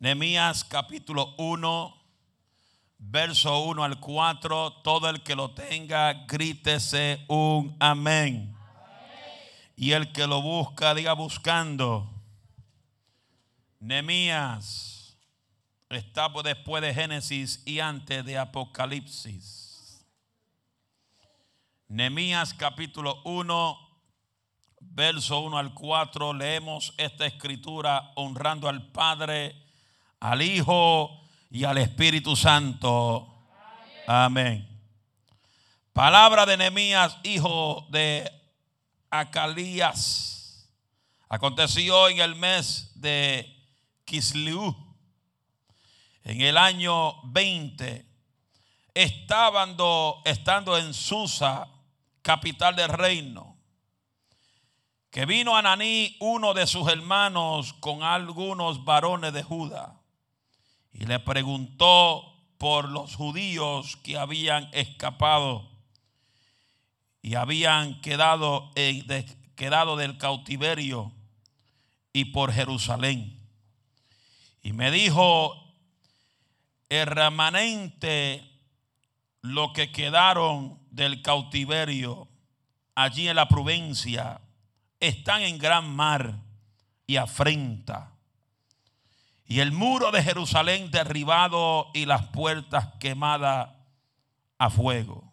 Nehemías capítulo 1, verso 1 al 4. Todo el que lo tenga, grítese un amén. Y el que lo busca, diga buscando. Nehemías está después de Génesis y antes de Apocalipsis. Nehemías capítulo 1, verso 1 al 4, leemos esta escritura honrando al Padre, al Hijo y al Espíritu Santo. Amén. Palabra de Nehemías, hijo de Acalías. Aconteció en el mes de Kisliú, en el año 20, estando, estando en Susa, capital del reino que vino Ananí, uno de sus hermanos, con algunos varones de Judá, y le preguntó por los judíos que habían escapado y habían quedado, quedado del cautiverio y por Jerusalén. Y me dijo, el remanente, lo que quedaron del cautiverio allí en la provincia, están en gran mar y afrenta. Y el muro de Jerusalén derribado y las puertas quemadas a fuego.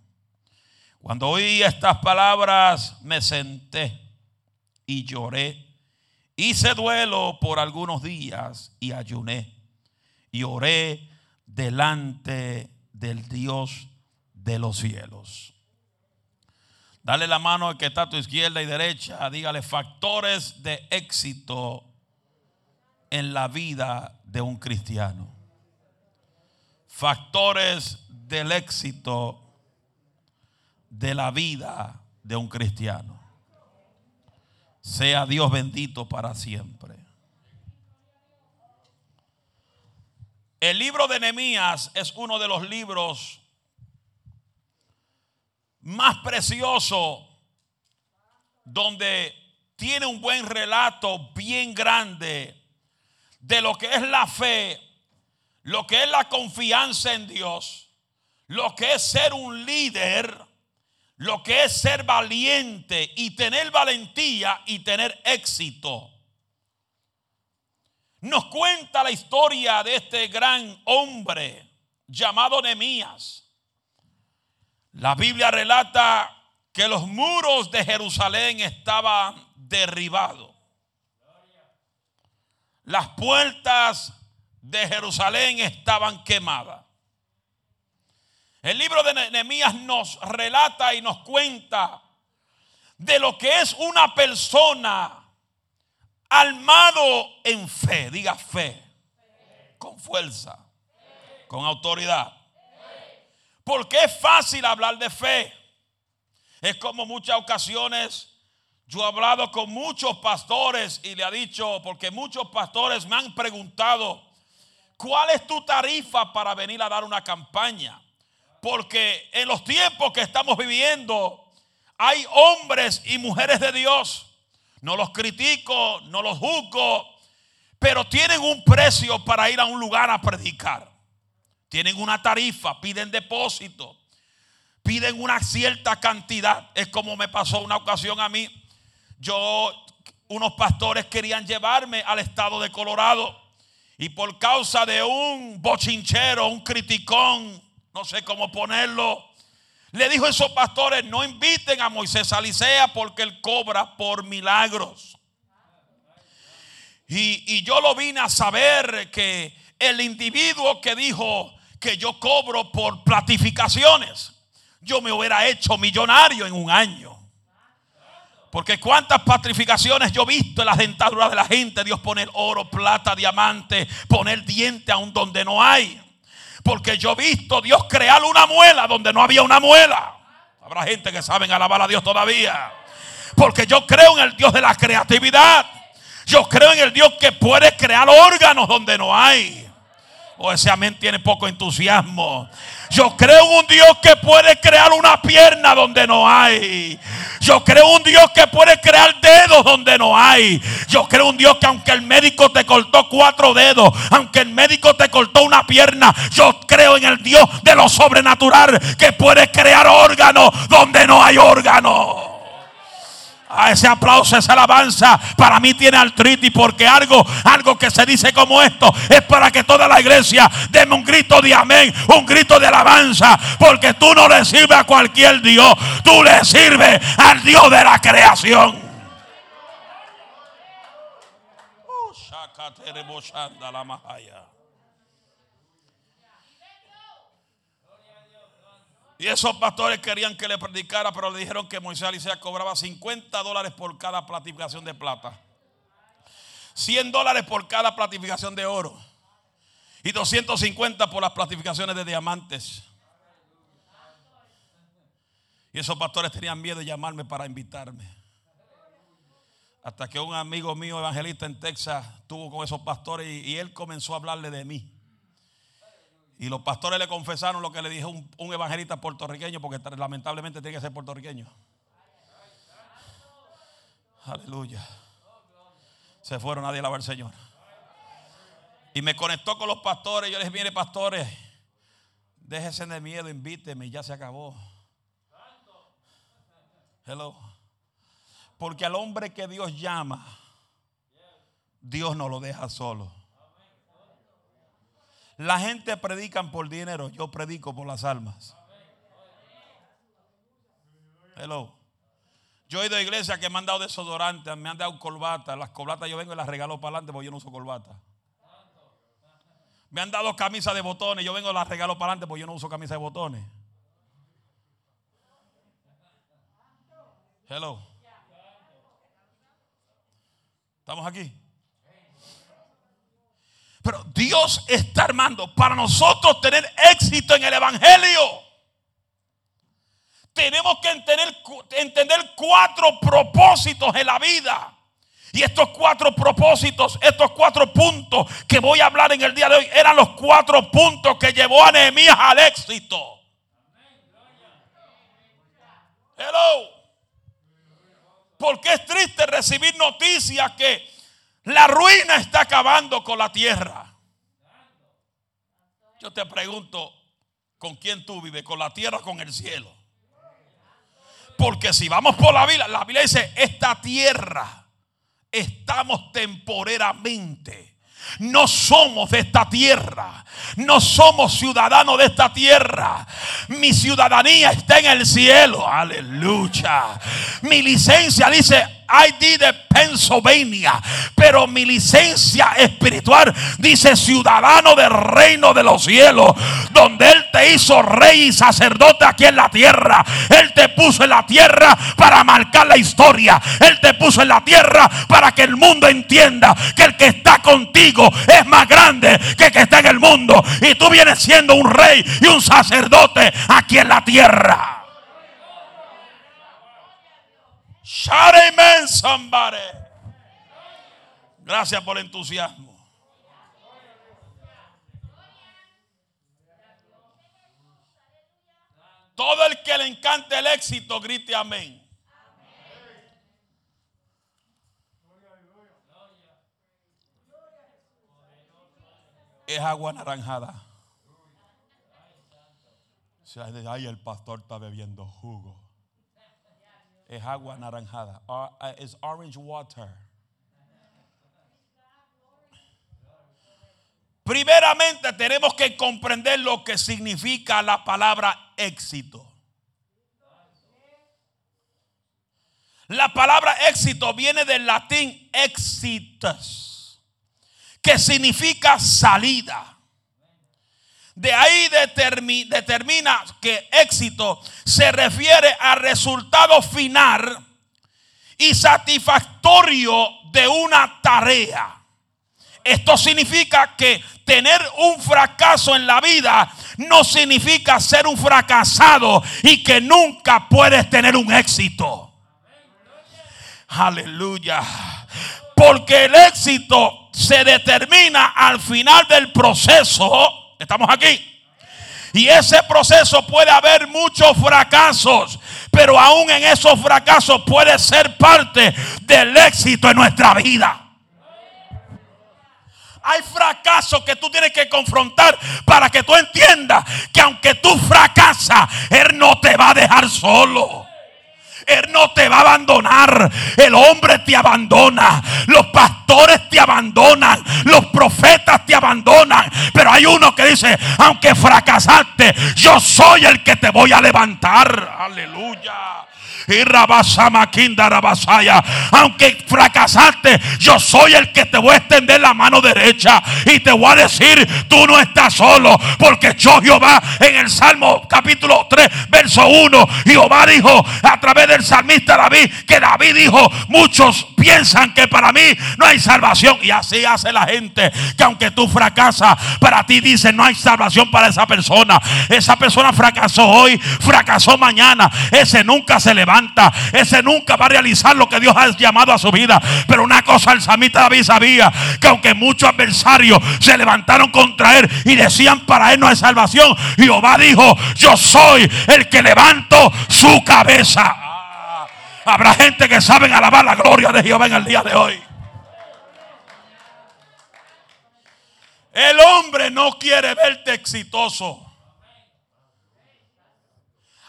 Cuando oí estas palabras me senté y lloré. Hice duelo por algunos días y ayuné. Y oré delante del Dios de los cielos. Dale la mano al que está a tu izquierda y derecha. Dígale factores de éxito en la vida de un cristiano. Factores del éxito de la vida de un cristiano. Sea Dios bendito para siempre. El libro de Nehemías es uno de los libros más precioso, donde tiene un buen relato bien grande de lo que es la fe, lo que es la confianza en Dios, lo que es ser un líder, lo que es ser valiente y tener valentía y tener éxito. Nos cuenta la historia de este gran hombre llamado Nemías la Biblia relata que los muros de Jerusalén estaban derribados. Las puertas de Jerusalén estaban quemadas. El libro de Nehemías nos relata y nos cuenta de lo que es una persona armado en fe, diga fe, con fuerza, con autoridad. Porque es fácil hablar de fe. Es como muchas ocasiones yo he hablado con muchos pastores y le ha dicho, porque muchos pastores me han preguntado, ¿cuál es tu tarifa para venir a dar una campaña? Porque en los tiempos que estamos viviendo hay hombres y mujeres de Dios. No los critico, no los juzgo, pero tienen un precio para ir a un lugar a predicar. Tienen una tarifa, piden depósito, piden una cierta cantidad. Es como me pasó una ocasión a mí. Yo, unos pastores querían llevarme al estado de Colorado. Y por causa de un bochinchero, un criticón, no sé cómo ponerlo, le dijo a esos pastores, no inviten a Moisés Alicea porque él cobra por milagros. Y, y yo lo vine a saber que el individuo que dijo, que yo cobro por platificaciones, yo me hubiera hecho millonario en un año. Porque cuántas platificaciones yo he visto en las dentaduras de la gente, Dios poner oro, plata, diamante, poner diente aún donde no hay. Porque yo he visto Dios crear una muela donde no había una muela. Habrá gente que saben alabar a Dios todavía. Porque yo creo en el Dios de la creatividad. Yo creo en el Dios que puede crear órganos donde no hay. O ese amén tiene poco entusiasmo. Yo creo en un Dios que puede crear una pierna donde no hay. Yo creo en un Dios que puede crear dedos donde no hay. Yo creo en un Dios que aunque el médico te cortó cuatro dedos, aunque el médico te cortó una pierna, yo creo en el Dios de lo sobrenatural que puede crear órganos donde no hay órganos. Ese aplauso, esa alabanza, para mí tiene artritis porque algo, algo que se dice como esto es para que toda la iglesia deme un grito de amén, un grito de alabanza, porque tú no le sirves a cualquier Dios, tú le sirves al Dios de la creación. Oh, Y esos pastores querían que le predicara, pero le dijeron que Moisés Alicia cobraba 50 dólares por cada platificación de plata, 100 dólares por cada platificación de oro y 250 por las platificaciones de diamantes. Y esos pastores tenían miedo de llamarme para invitarme. Hasta que un amigo mío evangelista en Texas tuvo con esos pastores y él comenzó a hablarle de mí. Y los pastores le confesaron lo que le dijo un, evangelista puertorriqueño, porque lamentablemente tiene que ser puertorriqueño. Aleluya. Se fueron, nadie alaba al Señor. Y me conectó con los pastores. Yo les dije, mire, pastores, déjese de miedo, invíteme, ya se acabó. Hello. Porque al hombre que Dios llama, Dios no lo deja solo. La gente predican por dinero, yo predico por las almas. Hello. Yo he ido a iglesias que me han dado desodorante, me han dado corbata. Las corbatas yo vengo y las regalo para adelante porque yo no uso corbata. Me han dado camisa de botones, yo vengo y las regalo para adelante porque yo no uso camisa de botones. Hello. ¿Estamos aquí? Pero Dios está armando para nosotros tener éxito en el Evangelio. Tenemos que entender, entender cuatro propósitos en la vida. Y estos cuatro propósitos, estos cuatro puntos que voy a hablar en el día de hoy, eran los cuatro puntos que llevó a Nehemías al éxito. Hello. Porque es triste recibir noticias que la ruina está acabando con la tierra. Yo te pregunto, ¿con quién tú vives? ¿Con la tierra o con el cielo? Porque si vamos por la Biblia, la Biblia dice, esta tierra estamos temporeramente no somos de esta tierra. No somos ciudadanos de esta tierra. Mi ciudadanía está en el cielo. Aleluya. Mi licencia dice ID de Pennsylvania, pero mi licencia espiritual dice ciudadano del reino de los cielos, donde Él te hizo rey y sacerdote aquí en la tierra. Él te puso en la tierra para marcar la historia. Él te puso en la tierra para que el mundo entienda que el que está contigo es más grande que el que está en el mundo. Y tú vienes siendo un rey y un sacerdote aquí en la tierra. Shout amen, somebody. Gracias por el entusiasmo. Todo el que le encante el éxito, grite amén. Es agua naranjada. Ay, el pastor está bebiendo jugo es agua naranjada. Uh, es orange water. Primeramente tenemos que comprender lo que significa la palabra éxito. La palabra éxito viene del latín exitus, que significa salida. De ahí determina que éxito se refiere al resultado final y satisfactorio de una tarea. Esto significa que tener un fracaso en la vida no significa ser un fracasado y que nunca puedes tener un éxito. Aleluya. Porque el éxito se determina al final del proceso. Estamos aquí. Y ese proceso puede haber muchos fracasos, pero aún en esos fracasos puede ser parte del éxito en nuestra vida. Hay fracasos que tú tienes que confrontar para que tú entiendas que aunque tú fracasas, Él no te va a dejar solo. Él no te va a abandonar. El hombre te abandona. Los pastores te abandonan. Los profetas te abandonan. Pero hay uno que dice, aunque fracasaste, yo soy el que te voy a levantar. Aleluya. Aunque fracasaste, yo soy el que te voy a extender la mano derecha. Y te voy a decir, tú no estás solo. Porque yo Jehová en el Salmo capítulo 3, verso 1. Jehová dijo a través del salmista David, que David dijo, muchos piensan que para mí no hay salvación. Y así hace la gente. Que aunque tú fracasas, para ti dice no hay salvación para esa persona. Esa persona fracasó hoy, fracasó mañana. Ese nunca se ese nunca va a realizar lo que Dios ha llamado a su vida. Pero una cosa el samita David sabía, que aunque muchos adversarios se levantaron contra él y decían para él no hay salvación, Jehová dijo, yo soy el que levanto su cabeza. Ah, habrá gente que saben alabar la gloria de Jehová en el día de hoy. El hombre no quiere verte exitoso.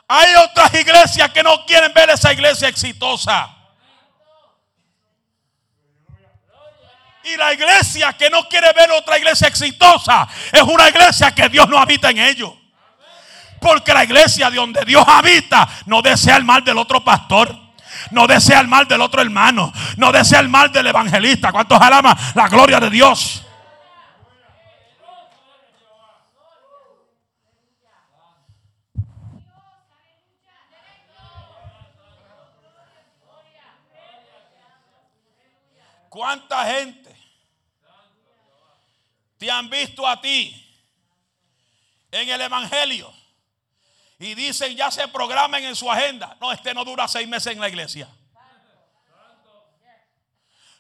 Hay otras iglesias que no quieren ver esa iglesia exitosa. Y la iglesia que no quiere ver otra iglesia exitosa es una iglesia que Dios no habita en ellos. Porque la iglesia de donde Dios habita no desea el mal del otro pastor. No desea el mal del otro hermano. No desea el mal del evangelista. ¿Cuántos alaban la gloria de Dios? ¿Cuánta gente te han visto a ti en el Evangelio? Y dicen, ya se programen en su agenda. No, este no dura seis meses en la iglesia.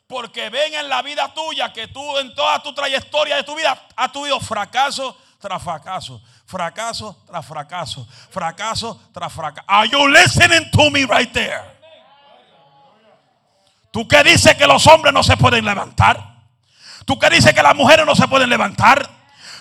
Porque ven en la vida tuya que tú en toda tu trayectoria de tu vida has tenido fracaso tras fracaso, fracaso tras fracaso, fracaso tras fracaso. Are you listening to me right there? Tú que dices que los hombres no se pueden levantar. Tú que dices que las mujeres no se pueden levantar.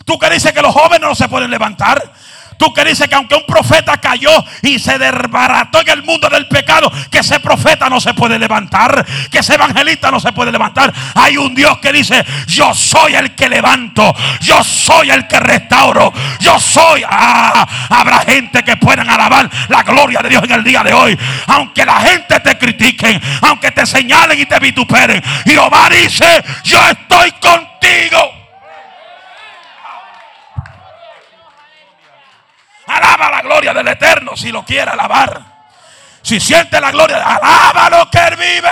Tú que dices que los jóvenes no se pueden levantar. Tú que dices que aunque un profeta cayó y se desbarató en el mundo del pecado, que ese profeta no se puede levantar, que ese evangelista no se puede levantar. Hay un Dios que dice, yo soy el que levanto, yo soy el que restauro, yo soy... Ah, habrá gente que puedan alabar la gloria de Dios en el día de hoy. Aunque la gente te critique, aunque te señalen y te vituperen. Jehová dice, yo estoy contigo. Alaba la gloria del Eterno si lo quiere alabar. Si siente la gloria, alaba lo que Él vive.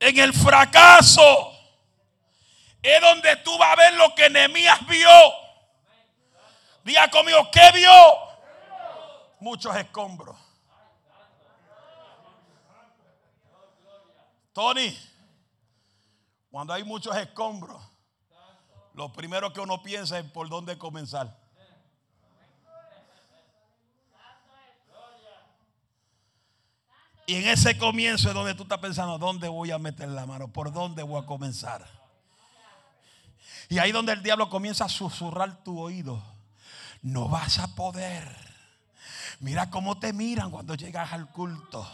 En el fracaso es donde tú vas a ver lo que Nehemías vio. Diga conmigo, ¿qué vio? Muchos escombros. Tony. Cuando hay muchos escombros, lo primero que uno piensa es por dónde comenzar. Y en ese comienzo es donde tú estás pensando, ¿dónde voy a meter la mano? ¿Por dónde voy a comenzar? Y ahí donde el diablo comienza a susurrar tu oído. No vas a poder. Mira cómo te miran cuando llegas al culto.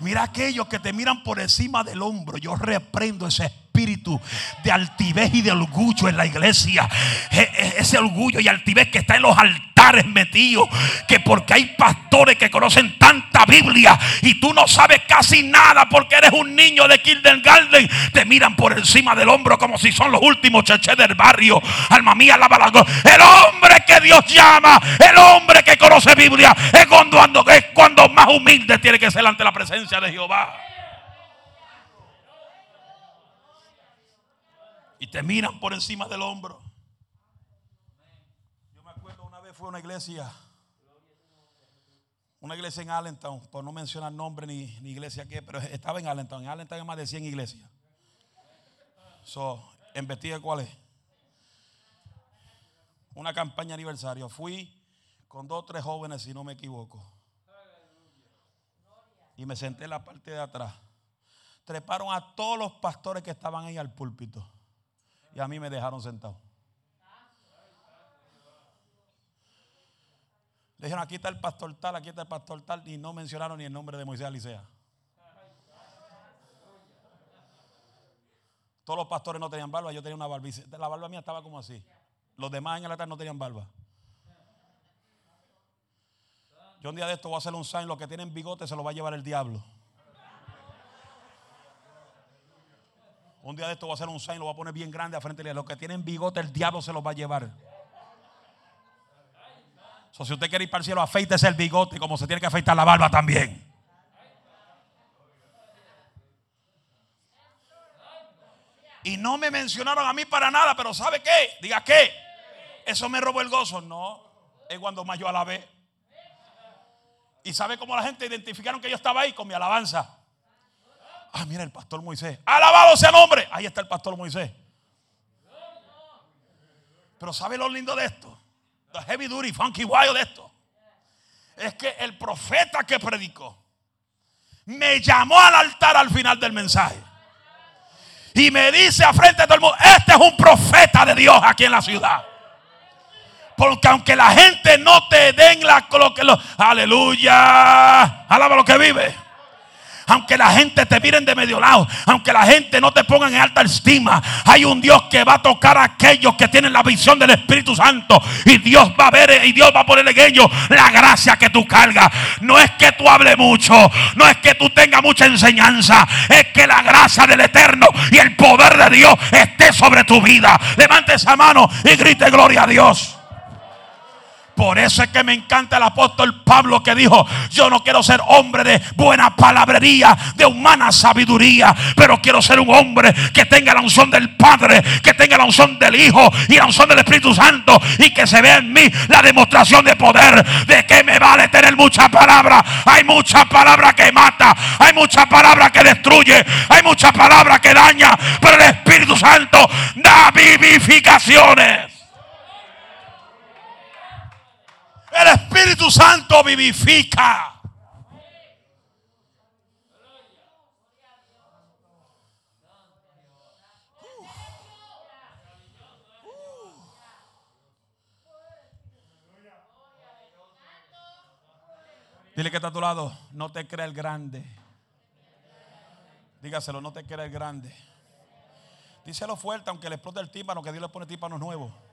Mira aquellos que te miran por encima del hombro. Yo reprendo ese espíritu de altivez y de orgullo en la iglesia. E, e, ese orgullo y altivez que está en los altares metidos. Que porque hay pastores que conocen tanta Biblia y tú no sabes casi nada porque eres un niño de Kindergarten. Te miran por encima del hombro como si son los últimos cheches del barrio. Alma mía, la El hombre que Dios llama, el hombre que conoce Biblia, es cuando, es cuando más humilde tiene que ser ante la presencia de Jehová. Y te miran por encima del hombro. Yo me acuerdo una vez fue a una iglesia una iglesia en Allentown, por no mencionar nombre ni, iglesia que, pero estaba en Allentown. En Allentown hay más de 100 iglesias. So, investigue cuál es. Una campaña aniversario. Fui con dos o tres jóvenes, si no me equivoco. Y me senté en la parte de atrás. Treparon a todos los pastores que estaban ahí al púlpito. Y a mí me dejaron sentado. Le dijeron, aquí está el pastor tal, aquí está el pastor tal. Y no mencionaron ni el nombre de Moisés Alicea. Todos los pastores no tenían barba, yo tenía una barba. La barba mía estaba como así. Los demás en el altar no tenían barba. Yo un día de esto voy a hacer un sign, los que tienen bigote se lo va a llevar el diablo. Un día de esto voy a hacer un sign, lo voy a poner bien grande a frente de Los que tienen bigote, el diablo se los va a llevar. So, si usted quiere ir para el cielo, afeítese el bigote como se tiene que afeitar la barba también. Y no me mencionaron a mí para nada, pero ¿sabe qué? Diga qué. Eso me robó el gozo. No, es cuando más yo alabé. Y sabe cómo la gente identificaron que yo estaba ahí con mi alabanza. Ah, mira el pastor Moisés. Alabado sea el nombre. Ahí está el pastor Moisés. Pero ¿sabe lo lindo de esto? The heavy duty, funky wild de esto. Es que el profeta que predicó me llamó al altar al final del mensaje. Y me dice a frente de todo el mundo, este es un profeta de Dios aquí en la ciudad. Porque aunque la gente no te den la... Lo aleluya. Alaba lo que vive aunque la gente te miren de medio lado, aunque la gente no te ponga en alta estima, hay un Dios que va a tocar a aquellos que tienen la visión del Espíritu Santo. Y Dios va a ver y Dios va a poner en ellos la gracia que tú cargas. No es que tú hables mucho, no es que tú tengas mucha enseñanza, es que la gracia del Eterno y el poder de Dios esté sobre tu vida. Levante esa mano y grite gloria a Dios. Por eso es que me encanta el apóstol Pablo que dijo, yo no quiero ser hombre de buena palabrería, de humana sabiduría, pero quiero ser un hombre que tenga la unción del Padre, que tenga la unción del Hijo y la unción del Espíritu Santo y que se vea en mí la demostración de poder. De que me vale tener mucha palabra. Hay mucha palabra que mata, hay mucha palabra que destruye, hay mucha palabra que daña, pero el Espíritu Santo da vivificaciones. El Espíritu Santo vivifica. Dile que está a tu lado, no te crea el grande. Dígaselo, no te crea el grande. Díselo fuerte, aunque le explote el tímpano, que Dios le pone tímpanos nuevos.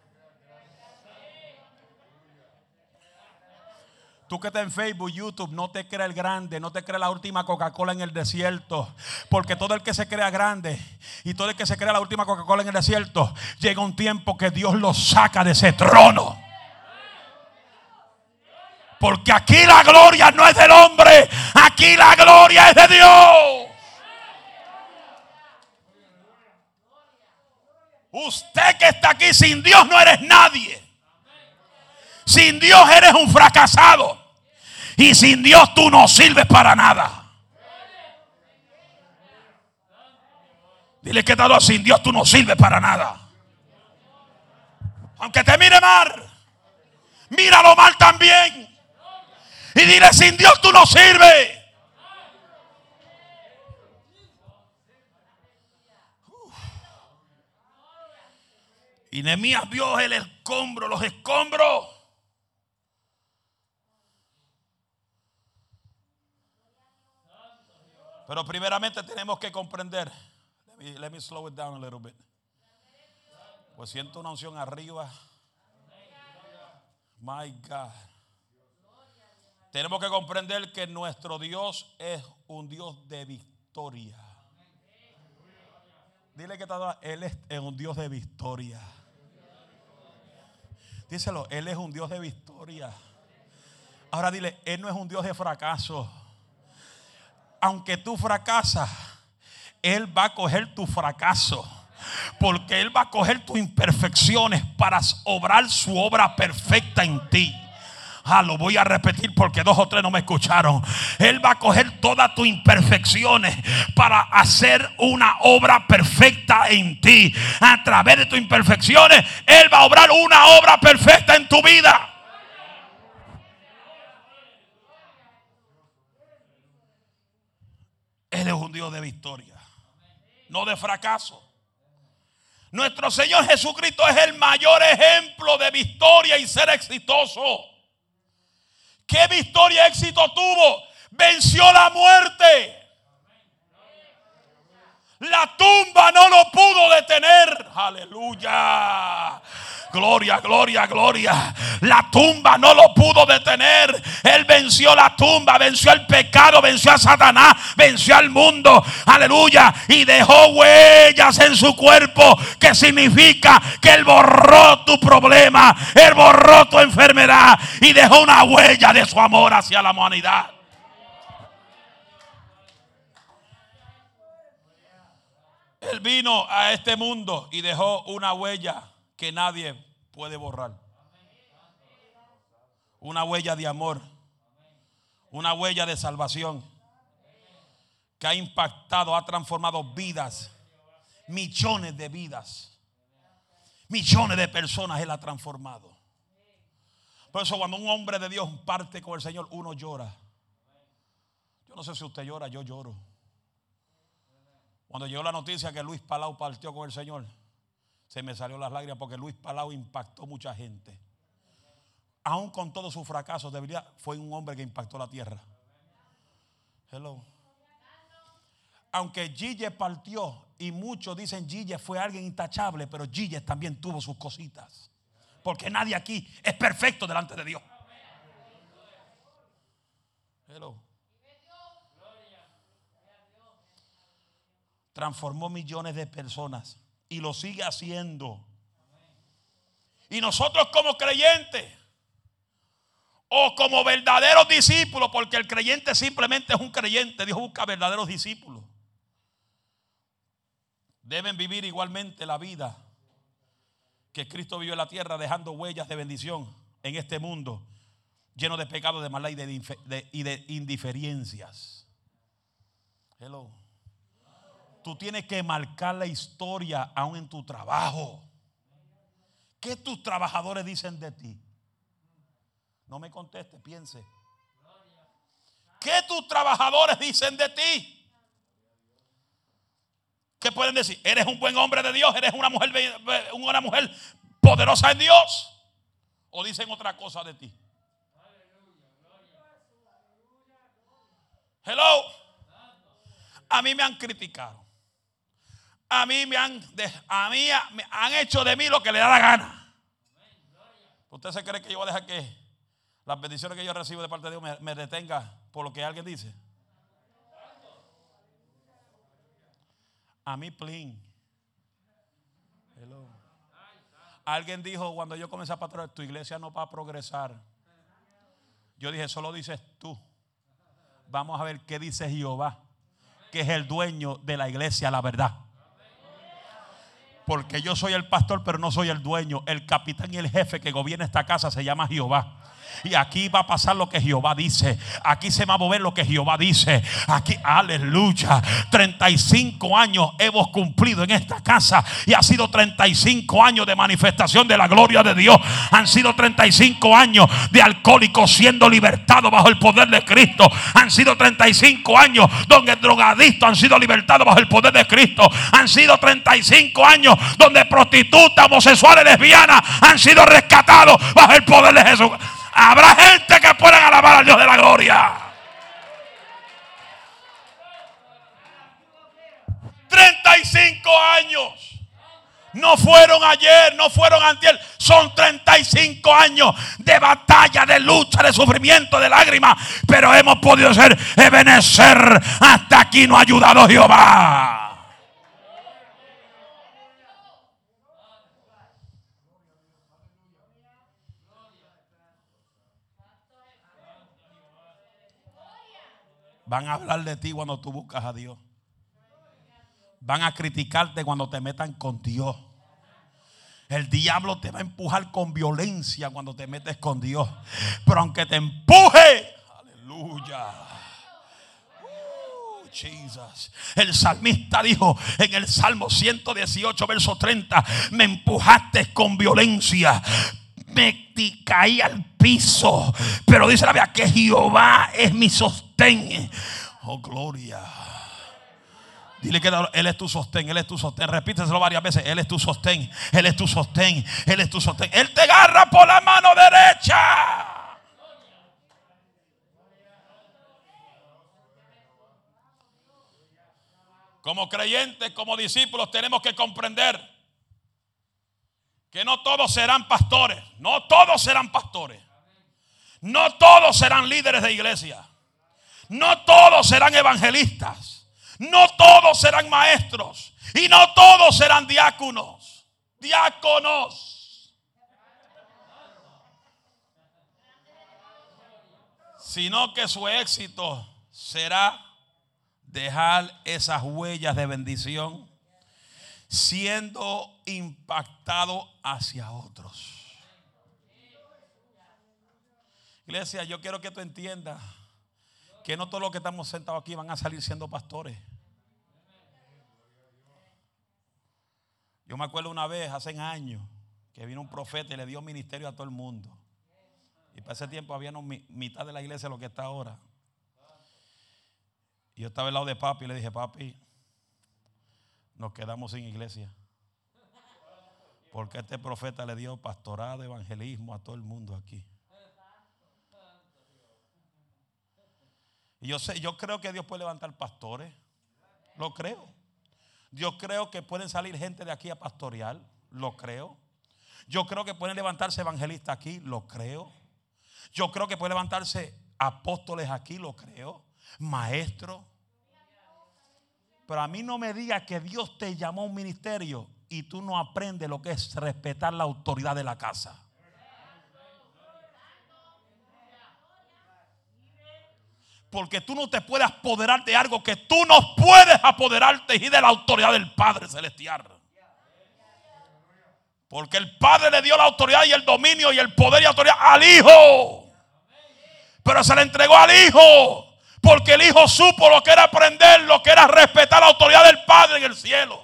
Tú que estás en Facebook, YouTube, no te creas el grande, no te creas la última Coca-Cola en el desierto. Porque todo el que se crea grande y todo el que se crea la última Coca-Cola en el desierto, llega un tiempo que Dios lo saca de ese trono. Porque aquí la gloria no es del hombre, aquí la gloria es de Dios. Usted que está aquí sin Dios no eres nadie. Sin Dios eres un fracasado. Y sin Dios tú no sirves para nada. Dile que tal sin Dios tú no sirves para nada. Aunque te mire mal, míralo mal también. Y dile, sin Dios tú no sirves. Y Nehemías vio el escombro, los escombros. Pero primeramente tenemos que comprender. Let me, slow it down a little bit. Pues siento una unción arriba. My God. Tenemos que comprender que nuestro Dios es un Dios de victoria. Dile que está Él es un Dios de victoria. Díselo, Él es un Dios de victoria. Ahora dile, Él no es un Dios de fracaso aunque tú fracasas, Él va a coger tu fracaso. Porque Él va a coger tus imperfecciones para obrar su obra perfecta en ti. Ah, lo voy a repetir porque dos o tres no me escucharon. Él va a coger todas tus imperfecciones para hacer una obra perfecta en ti. A través de tus imperfecciones, Él va a obrar una obra perfecta en tu vida. Él es un Dios de victoria, no de fracaso. Nuestro Señor Jesucristo es el mayor ejemplo de victoria y ser exitoso. ¿Qué victoria y éxito tuvo? Venció la muerte. La tumba no lo pudo detener. Aleluya. Gloria, gloria, gloria. La tumba no lo pudo detener. Él venció la tumba, venció el pecado, venció a Satanás, venció al mundo. Aleluya. Y dejó huellas en su cuerpo. Que significa que Él borró tu problema. Él borró tu enfermedad. Y dejó una huella de su amor hacia la humanidad. Él vino a este mundo y dejó una huella que nadie puede borrar. Una huella de amor. Una huella de salvación. Que ha impactado, ha transformado vidas. Millones de vidas. Millones de personas Él ha transformado. Por eso cuando un hombre de Dios parte con el Señor, uno llora. Yo no sé si usted llora, yo lloro. Cuando llegó la noticia que Luis Palau partió con el Señor, se me salió las lágrimas porque Luis Palau impactó mucha gente. Aún con todos sus fracasos, debería, fue un hombre que impactó la tierra. Hello. Aunque Gille partió y muchos dicen Gille fue alguien intachable, pero Gille también tuvo sus cositas. Porque nadie aquí es perfecto delante de Dios. Hello. Transformó millones de personas y lo sigue haciendo. Y nosotros como creyentes o como verdaderos discípulos, porque el creyente simplemente es un creyente, Dios busca verdaderos discípulos. Deben vivir igualmente la vida que Cristo vivió en la tierra, dejando huellas de bendición en este mundo, lleno de pecados, de maldad y de, y de indiferencias. Hello. Tú tienes que marcar la historia aún en tu trabajo. ¿Qué tus trabajadores dicen de ti? No me conteste, piense. ¿Qué tus trabajadores dicen de ti? ¿Qué pueden decir? Eres un buen hombre de Dios, eres una mujer, una mujer poderosa en Dios. O dicen otra cosa de ti. Hello. A mí me han criticado a mí me han, a mí me han hecho de mí lo que le da la gana. ¿Usted se cree que yo voy a dejar que las bendiciones que yo recibo de parte de Dios me, detenga por lo que alguien dice? A mí, plin. Alguien dijo cuando yo comencé a patrullar, tu iglesia no va a progresar. Yo dije, solo dices tú. Vamos a ver qué dice Jehová, que es el dueño de la iglesia, la verdad. Porque yo soy el pastor, pero no soy el dueño. El capitán y el jefe que gobierna esta casa se llama Jehová. Y aquí va a pasar lo que Jehová dice. Aquí se va a mover lo que Jehová dice. Aquí, aleluya. 35 años hemos cumplido en esta casa. Y ha sido 35 años de manifestación de la gloria de Dios. Han sido 35 años de alcohólicos siendo libertados bajo el poder de Cristo. Han sido 35 años donde drogadictos han sido libertados bajo el poder de Cristo. Han sido 35 años donde prostitutas, homosexuales, lesbianas han sido rescatados bajo el poder de Jesús. Habrá gente que pueda alabar al Dios de la gloria. 35 años. No fueron ayer, no fueron antier. Son 35 años de batalla, de lucha, de sufrimiento, de lágrimas. Pero hemos podido ser Ebenecer. Hasta aquí no ha ayudado Jehová. Van a hablar de ti cuando tú buscas a Dios. Van a criticarte cuando te metan con Dios. El diablo te va a empujar con violencia cuando te metes con Dios. Pero aunque te empuje, aleluya. Uh. El salmista dijo en el Salmo 118, verso 30, me empujaste con violencia. Me caí al piso. Pero dice la Biblia que Jehová es mi sostén. Oh, gloria. Dile que Él es tu sostén, Él es tu sostén. Repíteselo varias veces. Él es tu sostén, Él es tu sostén, Él es tu sostén. Él te agarra por la mano derecha. Como creyentes, como discípulos, tenemos que comprender que no todos serán pastores, no todos serán pastores, no todos serán líderes de iglesia, no todos serán evangelistas. No todos serán maestros y no todos serán diáconos. Diáconos. Sino que su éxito será dejar esas huellas de bendición siendo impactado hacia otros. Iglesia, yo quiero que tú entiendas que no todos los que estamos sentados aquí van a salir siendo pastores. Yo me acuerdo una vez, hace años, que vino un profeta y le dio ministerio a todo el mundo. Y para ese tiempo había mitad de la iglesia lo que está ahora. Y yo estaba al lado de papi y le dije, papi, nos quedamos sin iglesia. Porque este profeta le dio pastorado, evangelismo a todo el mundo aquí. Y yo sé, yo creo que Dios puede levantar pastores. Lo creo. Yo creo que pueden salir gente de aquí a pastorear. Lo creo. Yo creo que pueden levantarse evangelistas aquí. Lo creo. Yo creo que pueden levantarse apóstoles aquí. Lo creo. Maestros. Pero a mí no me diga que Dios te llamó a un ministerio y tú no aprendes lo que es respetar la autoridad de la casa. Porque tú no te puedes apoderar de algo que tú no puedes apoderarte y de la autoridad del Padre Celestial. Porque el Padre le dio la autoridad y el dominio y el poder y autoridad al Hijo. Pero se le entregó al Hijo. Porque el Hijo supo lo que era aprender, lo que era respetar la autoridad del Padre en el cielo.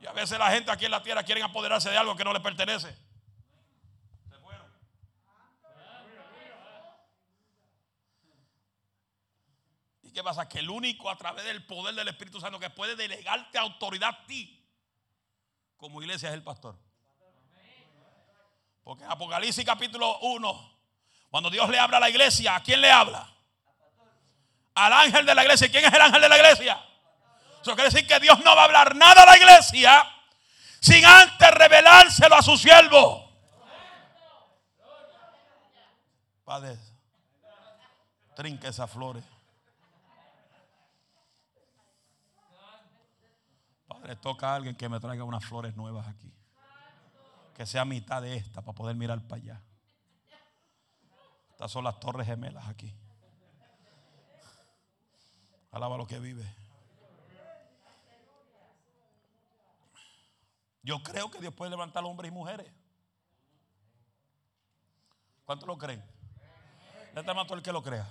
Y a veces la gente aquí en la tierra quiere apoderarse de algo que no le pertenece. ¿Qué pasa? Que el único a través del poder del Espíritu Santo que puede delegarte autoridad a ti como iglesia es el pastor. Porque en Apocalipsis capítulo 1, cuando Dios le habla a la iglesia, ¿a quién le habla? Al ángel de la iglesia. ¿Quién es el ángel de la iglesia? Eso quiere decir que Dios no va a hablar nada a la iglesia sin antes revelárselo a su siervo. Padre, trinque esas flores. Le toca a alguien que me traiga unas flores nuevas aquí. Que sea mitad de esta para poder mirar para allá. Estas son las torres gemelas aquí. Alaba lo que vive. Yo creo que Dios puede levantar hombres y mujeres. ¿Cuántos lo creen? Levanta más todo el que lo crea.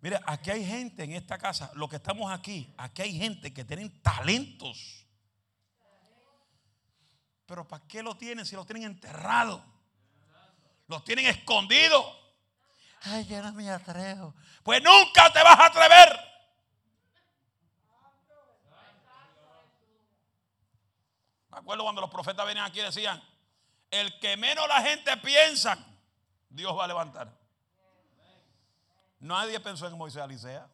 Mira, aquí hay gente en esta casa, los que estamos aquí, aquí hay gente que tienen talentos. Pero ¿para qué lo tienen si los tienen enterrados? Los tienen escondidos. Ay, yo no me atrevo. Pues nunca te vas a atrever. Me acuerdo cuando los profetas venían aquí y decían, el que menos la gente piensa, Dios va a levantar. Nadie pensó en Moisés Alicea.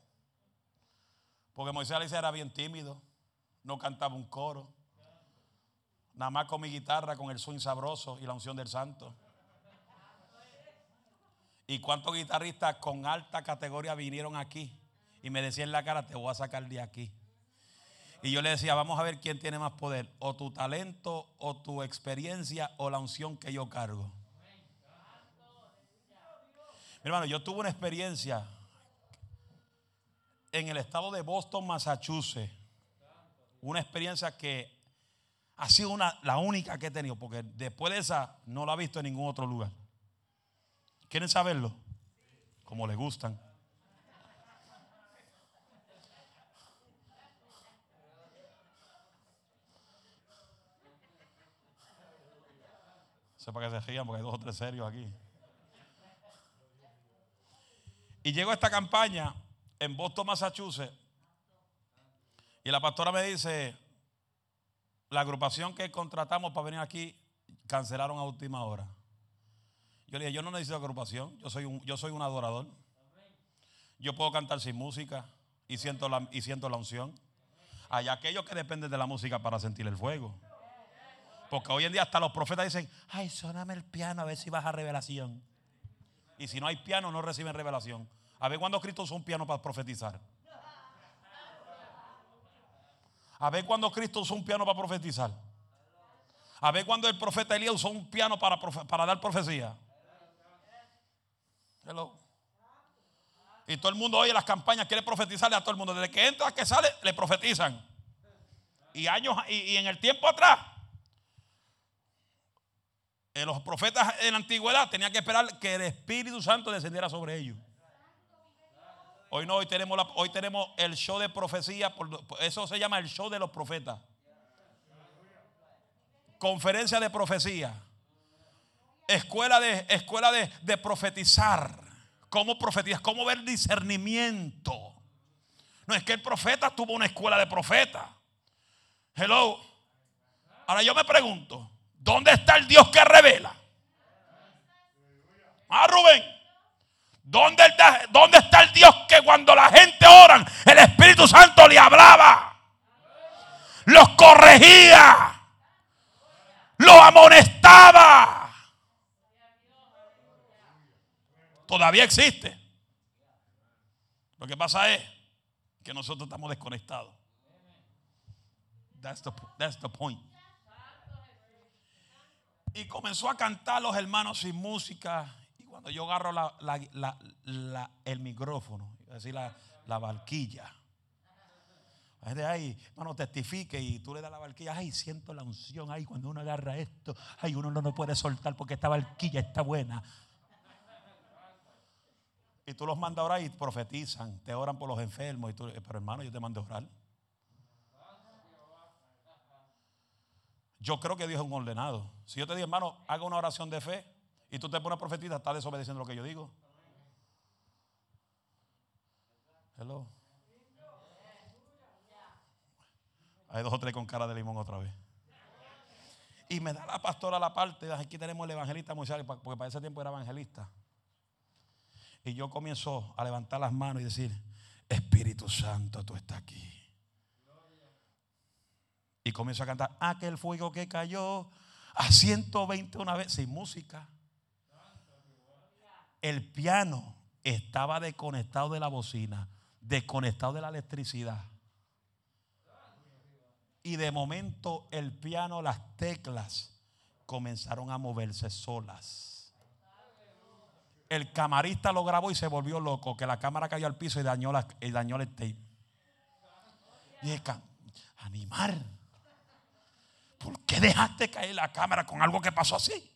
Porque Moisés Alicea era bien tímido. No cantaba un coro. Nada más con mi guitarra, con el swing sabroso y la unción del santo. ¿Y cuántos guitarristas con alta categoría vinieron aquí? Y me decían en la cara, te voy a sacar de aquí. Y yo le decía, vamos a ver quién tiene más poder. O tu talento, o tu experiencia, o la unción que yo cargo hermano, yo tuve una experiencia en el estado de Boston, Massachusetts. una experiencia que ha sido una, la única que he tenido, porque después de esa no la he visto en ningún otro lugar. ¿Quieren saberlo? Como les gustan. Sepa que se rían porque hay dos o tres serios aquí. Y llego a esta campaña en Boston, Massachusetts. Y la pastora me dice, la agrupación que contratamos para venir aquí cancelaron a última hora. Yo le dije, yo no necesito agrupación, yo soy un, yo soy un adorador. Yo puedo cantar sin música y siento la, y siento la unción. Hay aquellos que dependen de la música para sentir el fuego. Porque hoy en día hasta los profetas dicen, ay, soname el piano a ver si baja revelación. Y si no hay piano, no reciben revelación. A ver cuándo Cristo usó un piano para profetizar. A ver cuándo Cristo usó un piano para profetizar. A ver cuándo el profeta Elías usó un piano para, para dar profecía. Y todo el mundo oye las campañas, quiere profetizarle a todo el mundo. Desde que entra que sale, le profetizan. Y años, y en el tiempo atrás, eh, los profetas en la antigüedad tenían que esperar que el Espíritu Santo descendiera sobre ellos. Hoy no, hoy tenemos, hoy tenemos el show de profecía, eso se llama el show de los profetas. Conferencia de profecía. Escuela de, escuela de, de profetizar. ¿Cómo profetizar? ¿Cómo ver discernimiento? No es que el profeta tuvo una escuela de profeta. Hello. Ahora yo me pregunto, ¿Dónde está el Dios que revela? Ah, Rubén. ¿Dónde está, ¿Dónde está el Dios que cuando la gente ora, el Espíritu Santo le hablaba? Los corregía. Los amonestaba. Todavía existe. Lo que pasa es que nosotros estamos desconectados. That's the, point. Y comenzó a cantar los hermanos sin música. Y cuando yo agarro el micrófono, decir la, la barquilla. Es de ahí, hermano, testifique y tú le das la barquilla. Ay, siento la unción. Ay, cuando uno agarra esto, ay, uno no lo puede soltar porque esta barquilla está buena. Y tú los mandas a orar y profetizan, te oran por los enfermos. Y tú, pero hermano, yo te mando a orar. Yo creo que Dios es un ordenado. Si yo te digo, hermano, haga una oración de fe y tú te pones profetita, estás desobedeciendo lo que yo digo. Hello. Hay dos o tres con cara de limón otra vez. Y me da la pastora la parte, aquí tenemos el evangelista Moisés, porque para ese tiempo era evangelista. Y yo comienzo a levantar las manos y decir, Espíritu Santo, tú estás aquí. Y comienzo a cantar, aquel fuego que cayó a 120 una vez sin música. El piano estaba desconectado de la bocina, desconectado de la electricidad. Y de momento el piano, las teclas comenzaron a moverse solas. El camarista lo grabó y se volvió loco, que la cámara cayó al piso y dañó, la, y dañó el tape. Y es animar. ¿Por qué dejaste caer la cámara con algo que pasó así?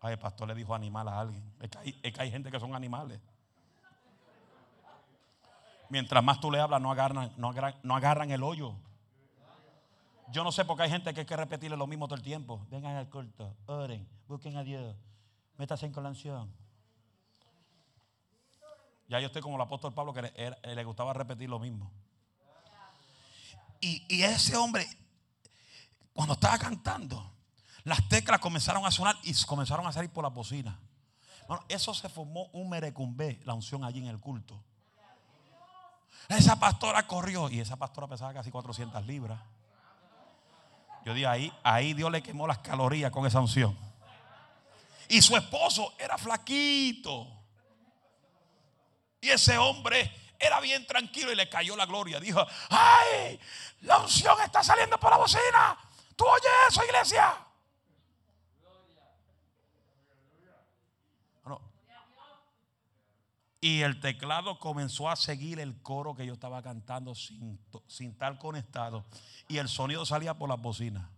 Ay, el pastor le dijo animal a alguien. Es que, hay, gente que son animales. Mientras más tú le hablas, no agarran, no no agarran el hoyo. Yo no sé por qué hay gente que hay que repetirle lo mismo todo el tiempo. Vengan al culto, oren, busquen a Dios, métanse en colación. Ya yo estoy como el apóstol Pablo que le gustaba repetir lo mismo. Y, ese hombre, cuando estaba cantando, las teclas comenzaron a sonar y comenzaron a salir por la bocina. Eso se formó un merecumbé, la unción allí en el culto. Esa pastora corrió y esa pastora pesaba casi 400 libras. Yo dije, ahí, ahí Dios le quemó las calorías con esa unción. Y su esposo era flaquito. Y ese hombre era bien tranquilo y le cayó la gloria. Dijo, ay, la unción está saliendo por la bocina. ¿Tú oyes eso, iglesia? Y el teclado comenzó a seguir el coro que yo estaba cantando sin, sin estar conectado. Y el sonido salía por las bocinas.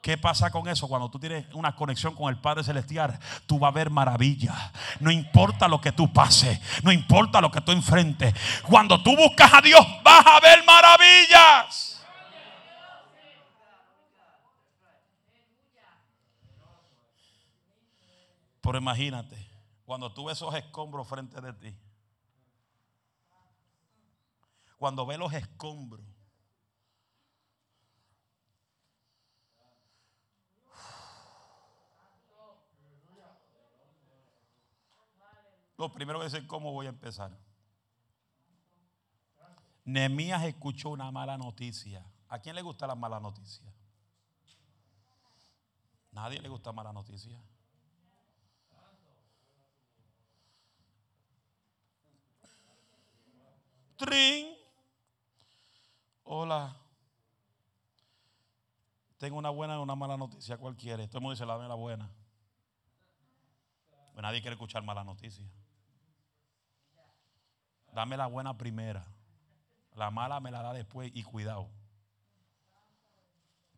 ¿Qué pasa con eso? Cuando tú tienes una conexión con el Padre Celestial, tú vas a ver maravilla. No importa lo que tú pases, no importa lo que tú enfrentes. Cuando tú buscas a Dios, vas a ver maravillas. Pero imagínate, cuando tú ves esos escombros frente de ti, cuando ves los escombros, Lo primero es cómo voy a empezar. Nemías escuchó una mala noticia. ¿A quién le gusta la mala noticia? Nadie le gusta mala noticia. Trin. Hola. Tengo una buena y una mala noticia. ¿Cuál quiere? Todo el mundo dice la buena. Pues nadie quiere escuchar mala noticia. Dame la buena primera. La mala me la da después y cuidado.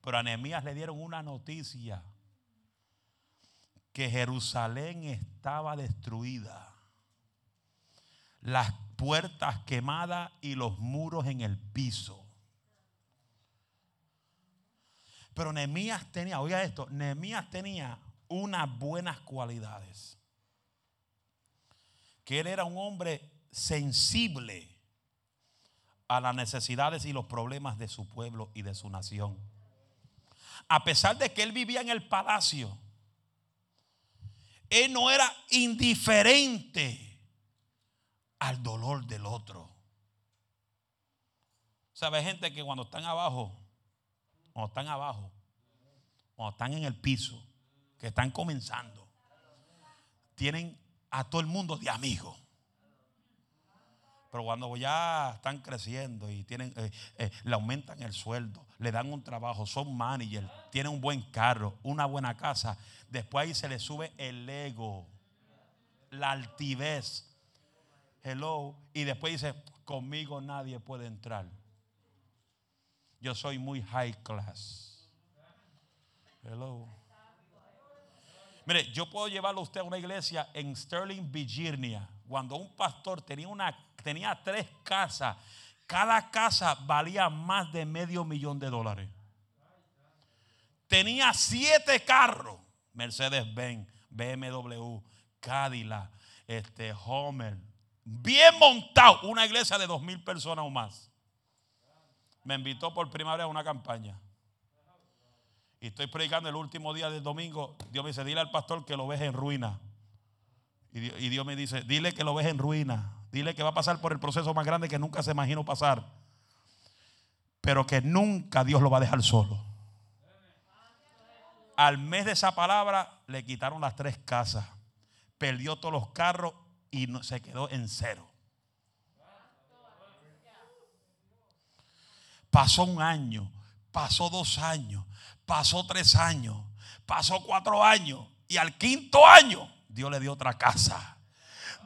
Pero a Nehemías le dieron una noticia que Jerusalén estaba destruida. Las puertas quemadas y los muros en el piso. Pero Nehemías tenía, oiga esto, Nehemías tenía unas buenas cualidades. Que él era un hombre sensible a las necesidades y los problemas de su pueblo y de su nación. A pesar de que él vivía en el palacio, él no era indiferente al dolor del otro. ¿Sabe? Gente que cuando están abajo, cuando están abajo, cuando están en el piso, que están comenzando, tienen a todo el mundo de amigos. Pero cuando ya están creciendo y tienen, eh, eh, le aumentan el sueldo, le dan un trabajo, son managers, tienen un buen carro, una buena casa, después ahí se le sube el ego, la altivez. Hello. Y después dice, conmigo nadie puede entrar. Yo soy muy high class. Hello. Mire, yo puedo llevarlo a usted a una iglesia en Sterling, Virginia, cuando un pastor tenía una tenía tres casas. Cada casa valía más de medio millón de dólares. Tenía siete carros. Mercedes-Benz, BMW, Cadillac, este, Homer. Bien montado. Una iglesia de dos mil personas o más. Me invitó por primera vez a una campaña. Y estoy predicando el último día del domingo. Dios me dice, dile al pastor que lo ves en ruina. Y Dios me dice, dile que lo ves en ruina. Dile que va a pasar por el proceso más grande que nunca se imaginó pasar. Pero que nunca Dios lo va a dejar solo. Al mes de esa palabra le quitaron las tres casas. Perdió todos los carros y se quedó en cero. Pasó un año, pasó dos años, pasó tres años, pasó cuatro años. Y al quinto año Dios le dio otra casa.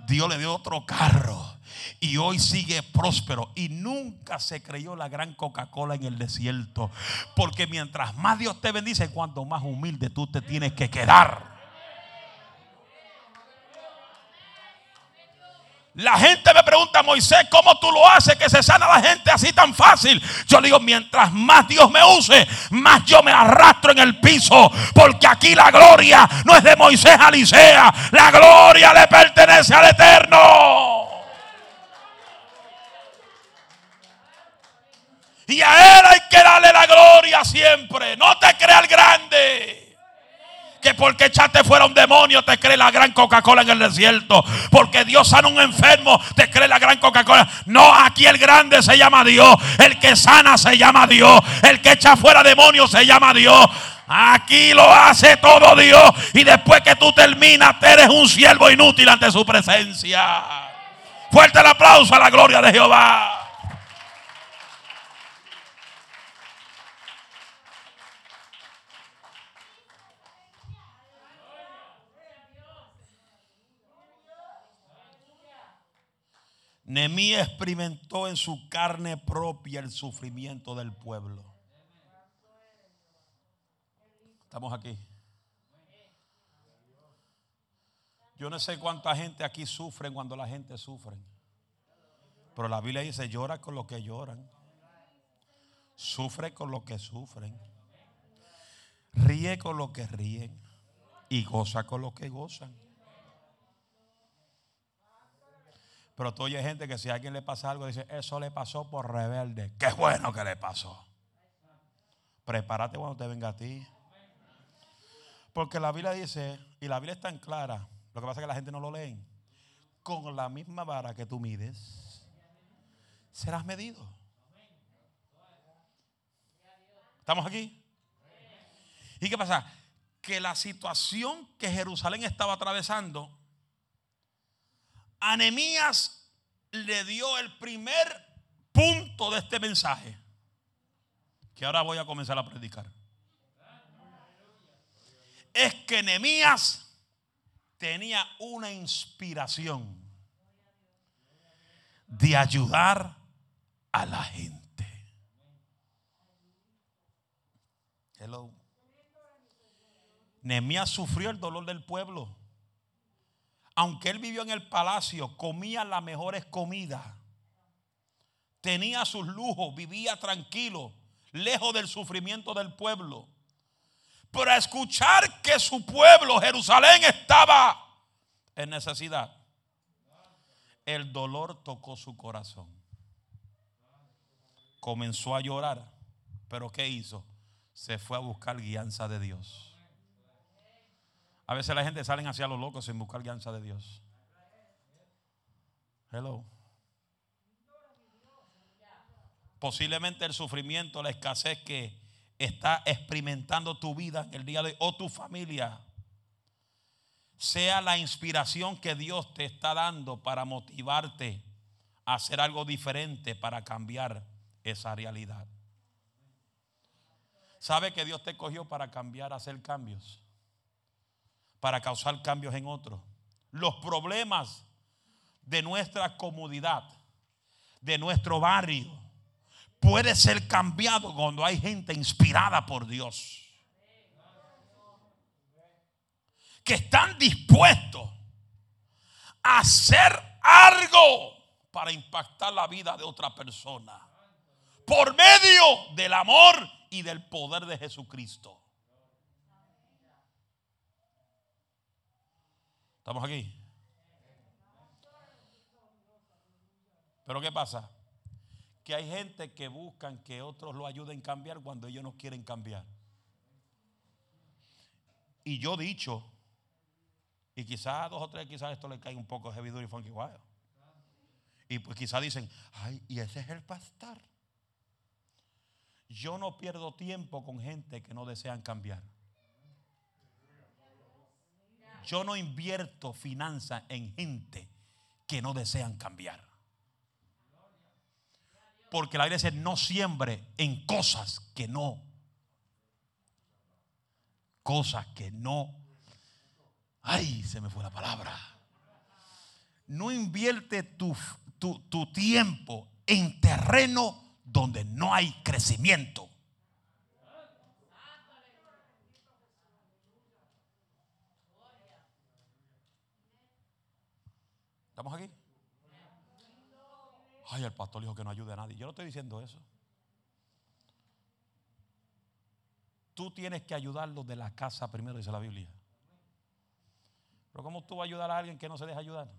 Dios le dio otro carro. Y hoy sigue próspero. Y nunca se creyó la gran Coca-Cola en el desierto. Porque mientras más Dios te bendice, cuanto más humilde tú te tienes que quedar. La gente me pregunta, Moisés, ¿cómo tú lo haces que se sana la gente así tan fácil? Yo le digo, mientras más Dios me use, más yo me arrastro en el piso. Porque aquí la gloria no es de Moisés Alicea, la gloria le pertenece al Eterno. Y a Él hay que darle la gloria siempre. No te creas grande que porque echaste fuera un demonio te cree la gran Coca-Cola en el desierto. Porque Dios sana a un enfermo, te cree la gran Coca-Cola. No, aquí el grande se llama Dios. El que sana se llama Dios. El que echa fuera demonios se llama Dios. Aquí lo hace todo Dios. Y después que tú terminas, eres un siervo inútil ante su presencia. Fuerte el aplauso a la gloria de Jehová. Nehemías experimentó en su carne propia el sufrimiento del pueblo. Estamos aquí. Yo no sé cuánta gente aquí sufre cuando la gente sufre. Pero la Biblia dice, llora con lo que lloran. Sufre con lo que sufren. Ríe con lo que ríen. Y goza con lo que gozan. Pero tú oyes gente que si a alguien le pasa algo, dice, eso le pasó por rebelde. Qué bueno que le pasó. Prepárate cuando te venga a ti. Porque la Biblia dice, y la Biblia es tan clara, lo que pasa es que la gente no lo lee. Con la misma vara que tú mides, serás medido. ¿Estamos aquí? ¿Y qué pasa? Que la situación que Jerusalén estaba atravesando Anemías le dio el primer punto de este mensaje, que ahora voy a comenzar a predicar. Es que Nehemías tenía una inspiración de ayudar a la gente. Hello. Sufrió el dolor del pueblo aunque él vivió en el palacio, comía las mejores comidas, tenía sus lujos, vivía tranquilo, lejos del sufrimiento del pueblo. Pero a escuchar que su pueblo, Jerusalén, estaba en necesidad, el dolor tocó su corazón. Comenzó a llorar, pero ¿qué hizo? Se fue a buscar guianza de Dios. A veces la gente salen hacia los locos sin buscar guianza de Dios. Hello. Posiblemente el sufrimiento, la escasez que está experimentando tu vida en el día de hoy o tu familia sea la inspiración que Dios te está dando para motivarte a hacer algo diferente para cambiar esa realidad. ¿Sabe que Dios te cogió para cambiar, hacer cambios? Para causar cambios en otros. Los problemas de nuestra comodidad, de nuestro barrio, puede ser cambiado cuando hay gente inspirada por Dios. Que están dispuestos a hacer algo para impactar la vida de otra persona. Por medio del amor y del poder de Jesucristo. ¿Estamos aquí? Pero ¿qué pasa? Que hay gente que buscan que otros lo ayuden a cambiar cuando ellos no quieren cambiar. Y yo dicho, y quizás dos o tres, quizás esto le cae un poco heavy y funky wild. Y pues quizás dicen, ay, y ese es el pastor. Yo no pierdo tiempo con gente que no desean cambiar. Yo no invierto finanzas en gente que no desean cambiar. Porque la iglesia no siembre en cosas que no. Cosas que no. Ay, se me fue la palabra. No invierte tu, tu, tu tiempo en terreno donde no hay crecimiento. ¿Estamos aquí? Ay, el pastor dijo que no ayude a nadie. Yo no estoy diciendo eso. Tú tienes que ayudarlo de la casa primero, dice la Biblia. Pero ¿cómo tú vas a ayudar a alguien que no se deja ayudar?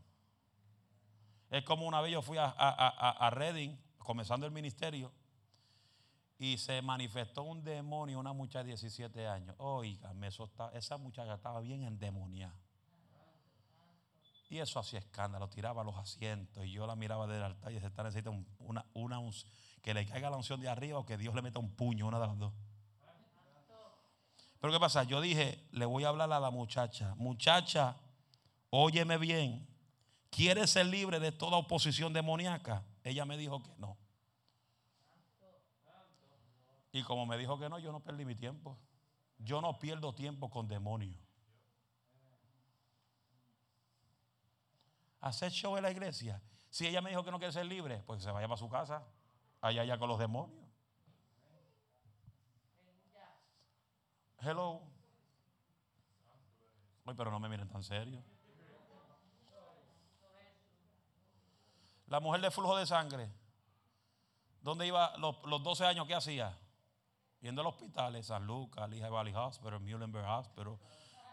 Es como una vez yo fui a, a, Reading, comenzando el ministerio, y se manifestó un demonio, una muchacha de 17 años. Oiga, esa muchacha estaba bien endemoniada. Y eso hacía escándalo, tiraba los asientos. Y yo la miraba del altar y decía, necesita una, una, que le caiga la unción de arriba o que Dios le meta un puño, una de las dos. Pero ¿qué pasa? Yo dije, le voy a hablar a la muchacha. Muchacha, óyeme bien. ¿Quieres ser libre de toda oposición demoníaca? Ella me dijo que no. Y como me dijo que no, yo no perdí mi tiempo. Yo no pierdo tiempo con demonios. Hacer show en la iglesia. Si ella me dijo que no quiere ser libre, pues se vaya para su casa, allá allá con los demonios. Hello. Ay, pero no me miren tan serio. La mujer de flujo de sangre, ¿dónde iba los, los 12 años? ¿Qué hacía? Yendo al hospital, San Lucas, Lehigh Valley Hospital, Muhlenberg Hospital,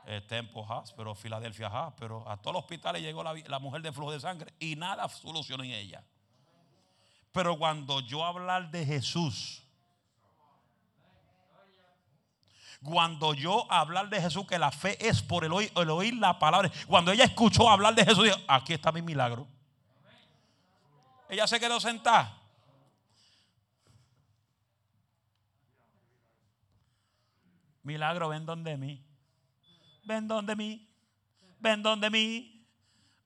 eh, Temple Hospital, Philadelphia Hospital. A todos los hospitales llegó la, la mujer de flujo de sangre y nada solucionó en ella. Pero cuando yo hablar de Jesús, cuando yo hablar de Jesús, que la fe es por el oír, el oír la palabra. Cuando ella escuchó hablar de Jesús, dijo, aquí está mi milagro. Ella se quedó sentada. Milagro, ven donde mí. Ven donde mí. Ven donde mí.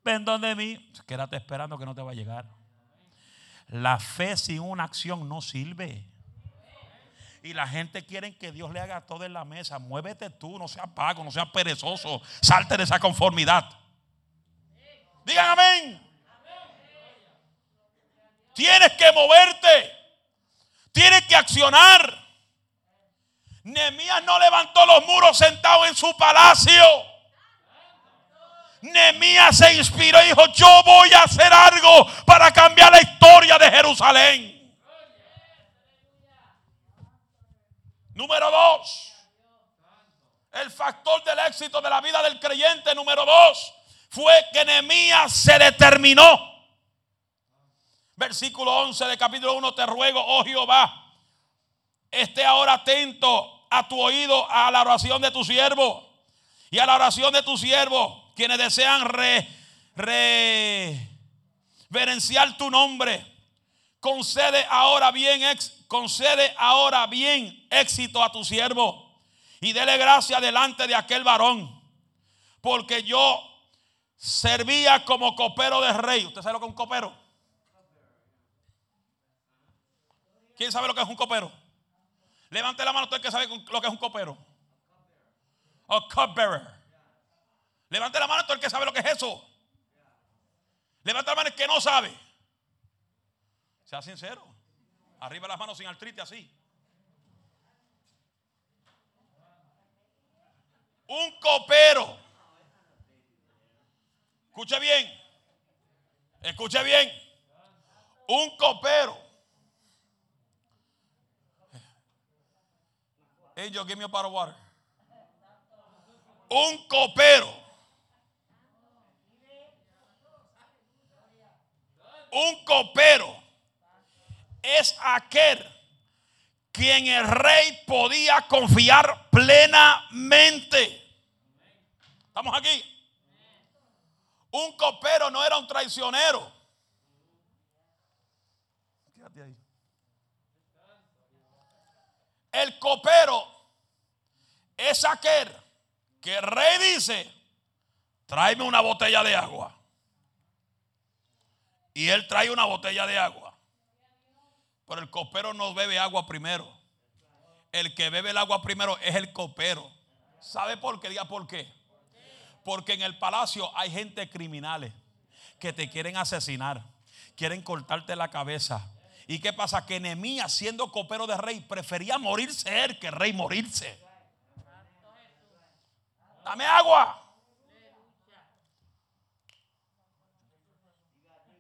Ven donde mí. Quédate esperando que no te va a llegar. La fe sin una acción no sirve. Y la gente quiere que Dios le haga todo en la mesa. Muévete tú, no seas pago, no seas perezoso. Salte de esa conformidad. Digan amén. Tienes que moverte. Tienes que accionar. Nehemías no levantó los muros sentado en su palacio. Nehemías se inspiró y dijo, yo voy a hacer algo para cambiar la historia de Jerusalén. Número dos, el factor del éxito de la vida del creyente, número dos, fue que Nehemías se determinó. Versículo 11 de capítulo 1, te ruego, oh Jehová, esté ahora atento a tu oído a la oración de tu siervo y a la oración de tu siervo, quienes desean reverenciar tu nombre. Concede ahora bien, concede ahora bien éxito a tu siervo y dele gracia delante de aquel varón, porque yo servía como copero de rey. ¿Usted sabe lo que es un copero? ¿Quién sabe lo que es un copero? Levante la mano usted que sabe lo que es un copero. A cupbearer. Levante la mano todo el que sabe lo que es eso. Levante la mano el que no sabe. Sea sincero. Arriba las manos sin artritis así. Un copero. Escuche bien. Escuche bien. Un copero. Give me a bottle of water. Un copero. Un copero es aquel quien el rey podía confiar plenamente. ¿Estamos aquí? Un copero no era un traicionero. Quédate ahí. El copero es aquel que el rey dice, tráeme una botella de agua. Y él trae una botella de agua. Pero el copero no bebe agua primero. El que bebe el agua primero es el copero. ¿Sabe por qué? Diga por qué. Porque en el palacio hay gente criminales que te quieren asesinar, quieren cortarte la cabeza. ¿Y qué pasa? Que Nehemías, siendo copero de rey, prefería morirse él que el rey morirse. Dame agua.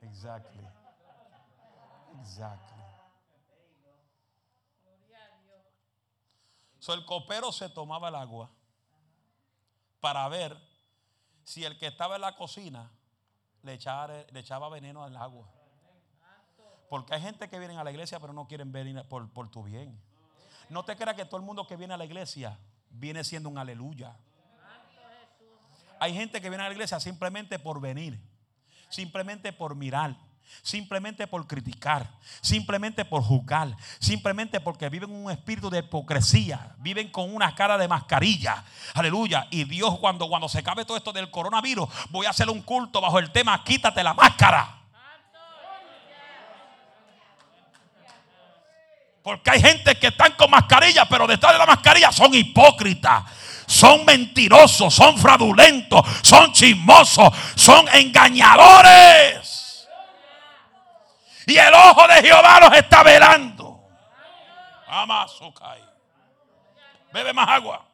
Exactly. Exactly. So el copero se tomaba el agua para ver si el que estaba en la cocina le echaba, le echaba veneno al agua. Porque hay gente que viene a la iglesia pero no quieren venir por, tu bien. No te creas que todo el mundo que viene a la iglesia viene siendo un aleluya. Hay gente que viene a la iglesia simplemente por venir, simplemente por mirar, simplemente por criticar, simplemente por juzgar, simplemente porque viven un espíritu de hipocresía, viven con una cara de mascarilla. Aleluya. Y Dios cuando, cuando se acabe todo esto del coronavirus, voy a hacer un culto bajo el tema quítate la máscara. Porque hay gente que están con mascarilla, pero detrás de la mascarilla son hipócritas son mentirosos, son fraudulentos, son chismosos, son engañadores. Y el ojo de Jehová los está velando. Amazokai. Bebe más agua.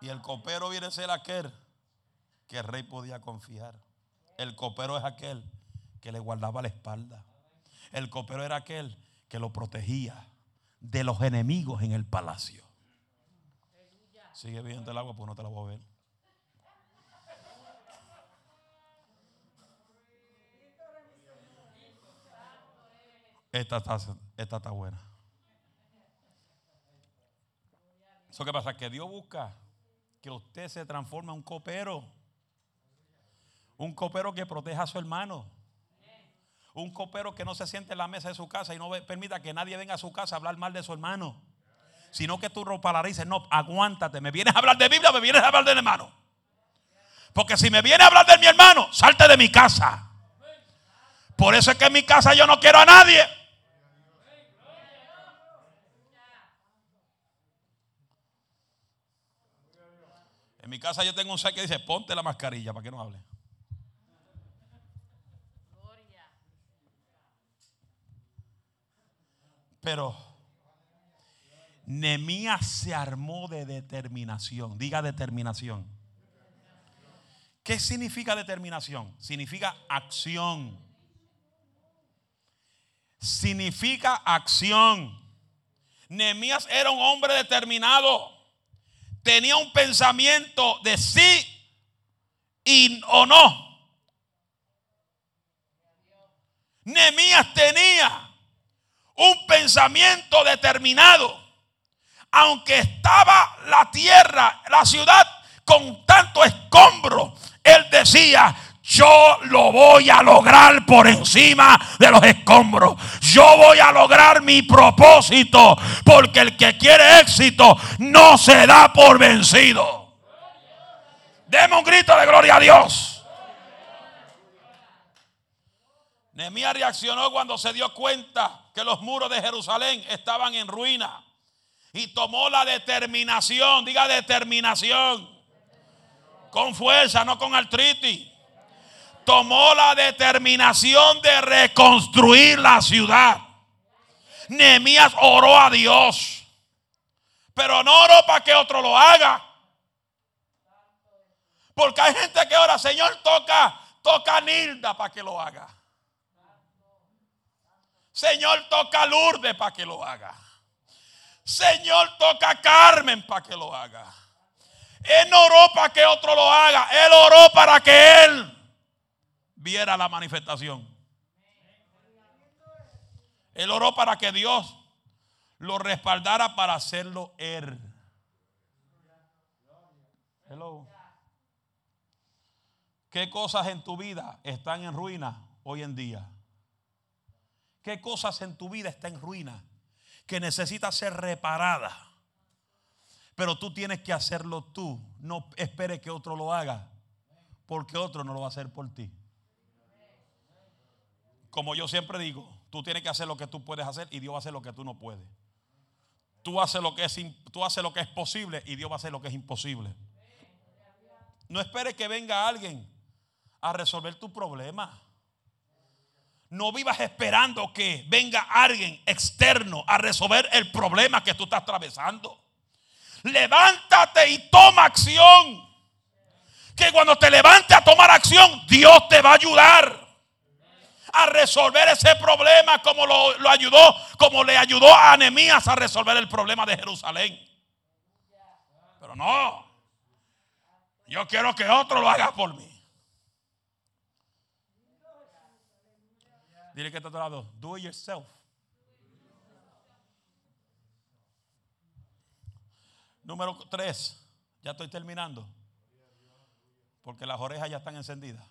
Y el copero viene a ser aquel que el rey podía confiar. El copero es aquel que le guardaba la espalda. El copero era aquel que lo protegía de los enemigos en el palacio. Sigue viendo el agua, pues no te la voy a ver. Esta está, esta está buena. Eso que pasa que Dios busca que usted se transforme en un copero. Un copero que proteja a su hermano. Un copero que no se siente en la mesa de su casa y no permita que nadie venga a su casa a hablar mal de su hermano. Sino que tú ropa la dices, no, aguántate. ¿Me vienes a hablar de Biblia me vienes a hablar del hermano? Porque si me viene a hablar de mi hermano, salte de mi casa. Por eso es que en mi casa yo no quiero a nadie. En mi casa yo tengo un set que dice, ponte la mascarilla para que no hable. Pero Nemías se armó de determinación. Diga determinación. ¿Qué significa determinación? Significa acción. Significa acción. Nemías era un hombre determinado tenía un pensamiento de sí y o no. Nemías tenía un pensamiento determinado. Aunque estaba la tierra, la ciudad con tanto escombro, él decía, yo lo voy a lograr por encima de los escombros. Yo voy a lograr mi propósito. Porque el que quiere éxito no se da por vencido. Deme un grito de gloria a Dios. Nehemías reaccionó cuando se dio cuenta que los muros de Jerusalén estaban en ruina. Y tomó la determinación, diga determinación. Con fuerza, no con artritis tomó la determinación de reconstruir la ciudad. Nehemías oró a Dios, pero no oró para que otro lo haga. Porque hay gente que ora, Señor, toca, toca a Nilda para que lo haga. Señor, toca a Lourdes para que lo haga. Señor, toca a Carmen para que lo haga. Él no oró para que otro lo haga. Él oró para que Él viera la manifestación. Él oró para que Dios lo respaldara para hacerlo él. ¿Qué cosas en tu vida están en ruina hoy en día? ¿Qué cosas en tu vida están en ruina que necesita ser reparada? Pero tú tienes que hacerlo tú. No espere que otro lo haga, porque otro no lo va a hacer por ti como yo siempre digo, tú tienes que hacer lo que tú puedes hacer y Dios va a hacer lo que tú no puedes. Tú haces lo que es, tú haces lo que es posible y Dios va a hacer lo que es imposible. No esperes que venga alguien a resolver tu problema. No vivas esperando que venga alguien externo a resolver el problema que tú estás atravesando. Levántate y toma acción. Que cuando te levantes a tomar acción, Dios te va a ayudar a resolver ese problema como lo, ayudó, como le ayudó a Anemías a resolver el problema de Jerusalén. Pero no, yo quiero que otro lo haga por mí. Dile que está a lado, do it yourself. Número tres, ya estoy terminando, porque las orejas ya están encendidas.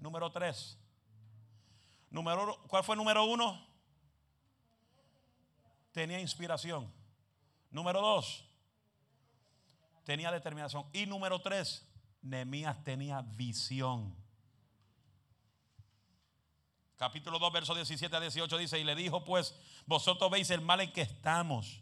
Número tres. Número, ¿Cuál fue el número uno? Tenía inspiración. Número dos. Tenía determinación. Y número tres. Nehemías tenía visión. capítulo 2, verso 17 a 18 dice, y le dijo pues, vosotros veis el mal en que estamos,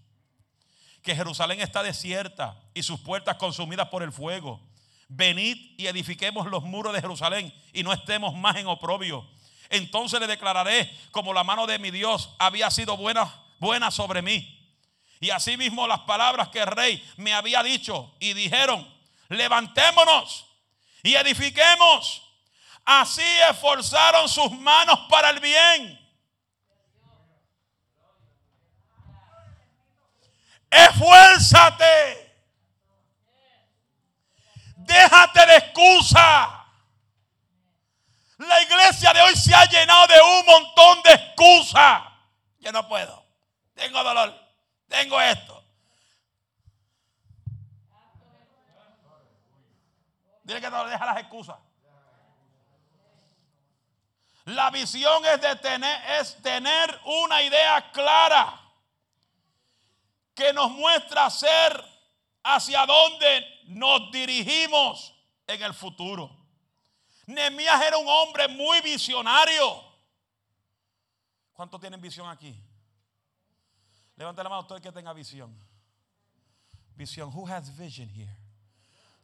que Jerusalén está desierta y sus puertas consumidas por el fuego. Venid y edifiquemos los muros de Jerusalén y no estemos más en oprobio. Entonces le declararé como la mano de mi Dios había sido buena, buena sobre mí. Y asimismo las palabras que el rey me había dicho y dijeron, levantémonos y edifiquemos. Así esforzaron sus manos para el bien. Esfuérzate. Déjate de excusa. La iglesia de hoy se ha llenado de un montón de excusas. Yo no puedo. Tengo dolor. Tengo esto. Dile que no deja las excusas. La visión es, tener, es tener una idea clara que nos muestra ser hacia dónde nos dirigimos en el futuro. Nehemías era un hombre muy visionario. ¿Cuántos tienen visión aquí? Levante la mano todo el que tenga visión. Visión. Who has vision here?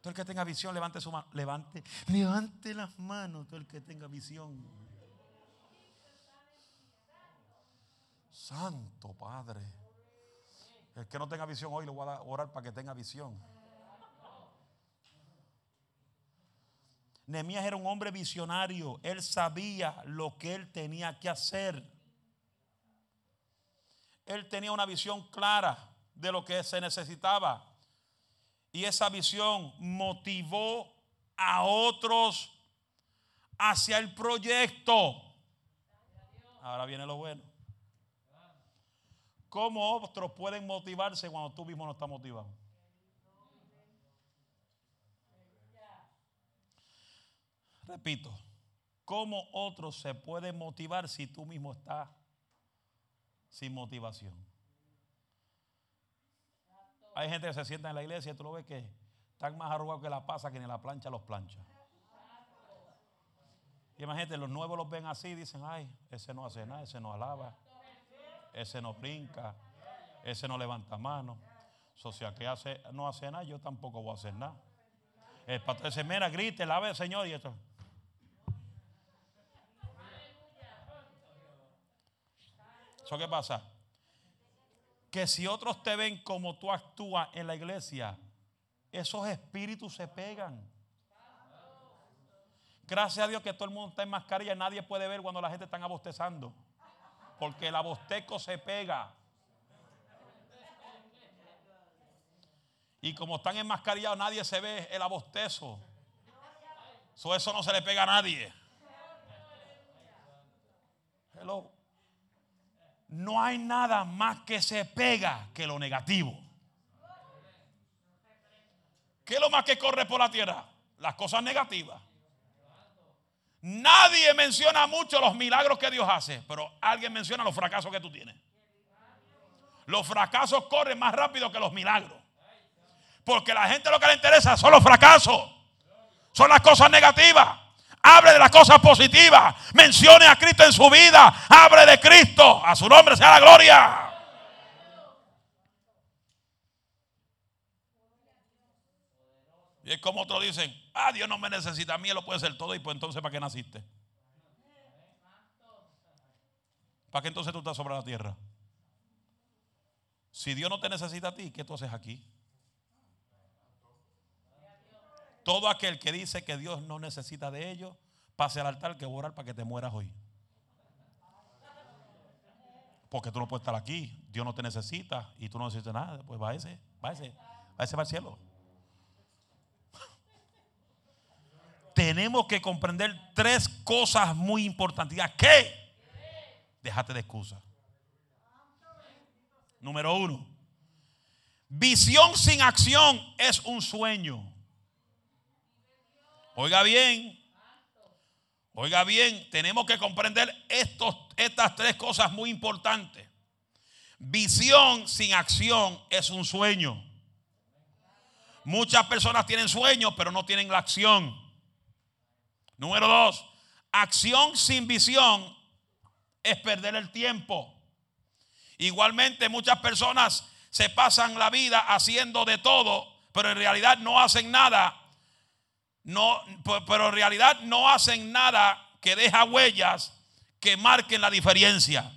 Todo el que tenga visión, levante su mano. Levante, levante las manos, todo el que tenga visión. Santo Padre. El que no tenga visión hoy le voy a orar para que tenga visión. Nehemías era un hombre visionario. Él sabía lo que él tenía que hacer. Él tenía una visión clara de lo que se necesitaba. Y esa visión motivó a otros hacia el proyecto. Ahora viene lo bueno. ¿Cómo otros pueden motivarse cuando tú mismo no estás motivado? Repito, ¿cómo otros se pueden motivar si tú mismo estás sin motivación? Hay gente que se sienta en la iglesia y tú lo ves que están más arrugados que la pasa que ni la plancha los plancha. Y imagínate, los nuevos los ven así y dicen, ay, ese no hace nada, ese no alaba, ese no brinca, ese no levanta mano. O sea, que hace, no hace nada, yo tampoco voy a hacer nada. El pastor dice, mira, grite, lave Señor y esto. ¿Eso qué pasa? Que si otros te ven como tú actúas en la iglesia, esos espíritus se pegan. Gracias a Dios que todo el mundo está en mascarilla, nadie puede ver cuando la gente está abostezando. Porque el abosteco se pega. Y como están enmascarillados, nadie se ve el abostezo. eso no se le pega a nadie. Hello no hay nada más que se pega que lo negativo. ¿Qué es lo más que corre por la tierra? Las cosas negativas. Nadie menciona mucho los milagros que Dios hace, pero alguien menciona los fracasos que tú tienes. Los fracasos corren más rápido que los milagros. Porque la gente lo que le interesa son los fracasos. Son las cosas negativas. Hable de las cosas positivas. Mencione a Cristo en su vida. Hable de Cristo. A su nombre sea la gloria. Y es como otros dicen, ah, Dios no me necesita a mí, Él lo puede hacer todo. Y pues entonces, ¿para qué naciste? ¿Para qué entonces tú estás sobre la tierra? Si Dios no te necesita a ti, ¿qué tú haces aquí? Todo aquel que dice que Dios no necesita de ellos, pase al altar que voy a para que te mueras hoy. Porque tú no puedes estar aquí, Dios no te necesita y tú no necesitas nada. Pues ese, va ese va al cielo. Tenemos que comprender tres cosas muy importantes. ¿Qué? Déjate de excusa. Número uno, visión sin acción es un sueño. Oiga bien, oiga bien, tenemos que comprender estos, estas tres cosas muy importantes. Visión sin acción es un sueño. Muchas personas tienen sueños, pero no tienen la acción. Número dos, acción sin visión es perder el tiempo. Igualmente muchas personas se pasan la vida haciendo de todo, pero en realidad no hacen nada. No, pero en realidad no hacen nada que deja huellas que marquen la diferencia.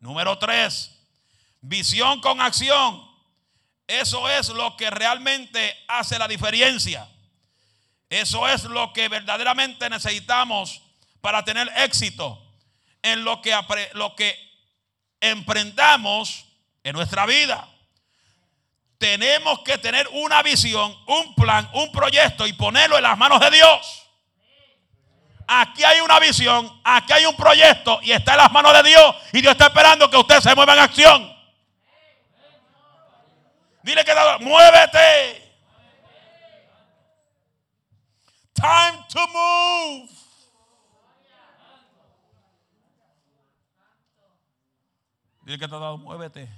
Número tres, visión con acción. Eso es lo que realmente hace la diferencia. Eso es lo que verdaderamente necesitamos para tener éxito en lo que, lo que emprendamos en nuestra vida. Tenemos que tener una visión, un plan, un proyecto y ponerlo en las manos de Dios. Aquí hay una visión, aquí hay un proyecto y está en las manos de Dios. Y Dios está esperando que usted se mueva en acción. Dile que muévete. Time to move. Dile que te ha dado, muévete.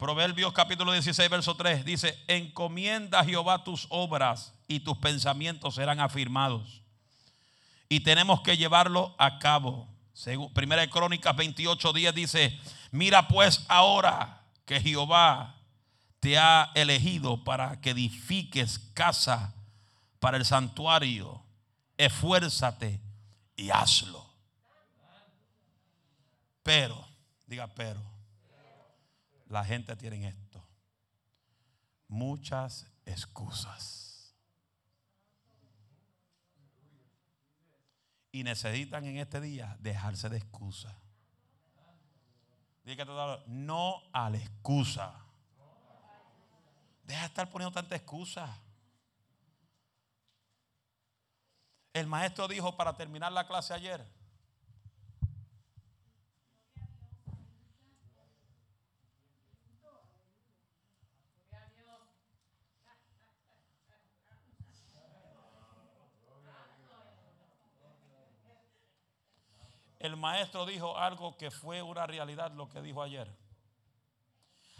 Proverbios capítulo 16, verso 3 dice, encomienda a Jehová tus obras y tus pensamientos serán afirmados. Y tenemos que llevarlo a cabo. Según Primera de Crónicas 28, 10 dice, mira pues ahora que Jehová te ha elegido para que edifiques casa para el santuario. Esfuérzate y hazlo. Pero, diga pero, la gente tiene esto. Muchas excusas. Y necesitan en este día dejarse de excusas. No a la excusa. Deja de estar poniendo tanta excusa. El maestro dijo para terminar la clase ayer. El maestro dijo algo que fue una realidad lo que dijo ayer.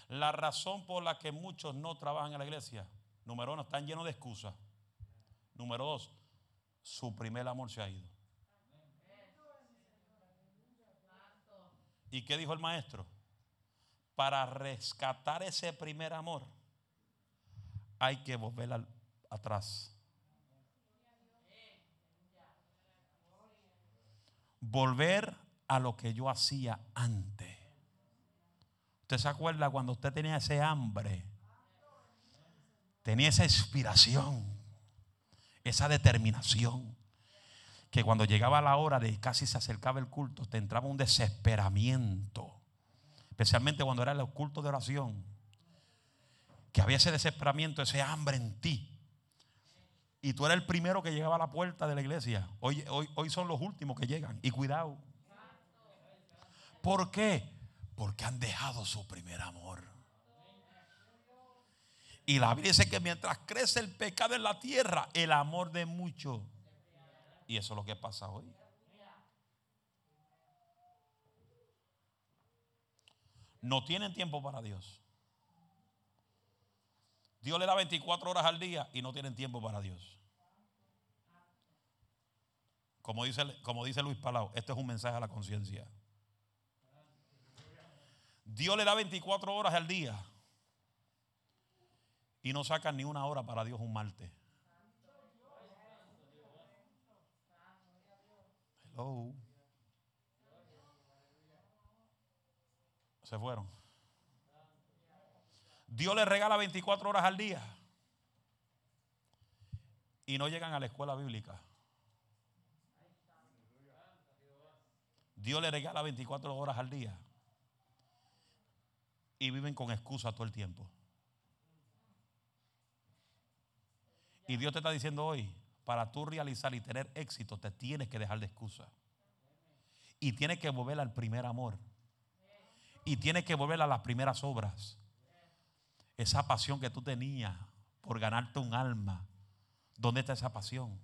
La razón por la que muchos no trabajan en la iglesia, número uno, están llenos de excusas. Número dos, su primer amor se ha ido. ¿Y qué dijo el maestro? Para rescatar ese primer amor hay que volver atrás. Volver a lo que yo hacía antes. ¿Usted se acuerda cuando usted tenía ese hambre? Tenía esa inspiración esa determinación, que cuando llegaba la hora de casi se acercaba el culto, te entraba un desesperamiento, especialmente cuando era el culto de oración, que había ese desesperamiento, ese hambre en ti. Y tú eras el primero que llegaba a la puerta de la iglesia. Hoy, hoy, hoy son los últimos que llegan. Y cuidado. ¿Por qué? Porque han dejado su primer amor. Y la Biblia dice que mientras crece el pecado en la tierra, el amor de muchos. Y eso es lo que pasa hoy. No tienen tiempo para Dios. Dios le da 24 horas al día y no tienen tiempo para Dios. Como dice, Luis Palau, esto es un mensaje a la conciencia. Dios le da 24 horas al día y no sacan ni una hora para Dios un martes. Hello. Se fueron. Dios les regala 24 horas al día y no llegan a la escuela bíblica. Dios les regala 24 horas al día y viven con excusa todo el tiempo. Y Dios te está diciendo hoy, para tú realizar y tener éxito, te tienes que dejar de excusa. Y tienes que volver al primer amor. Y tienes que volver a las primeras obras. Esa pasión que tú tenías por ganarte un alma. ¿Dónde está esa pasión?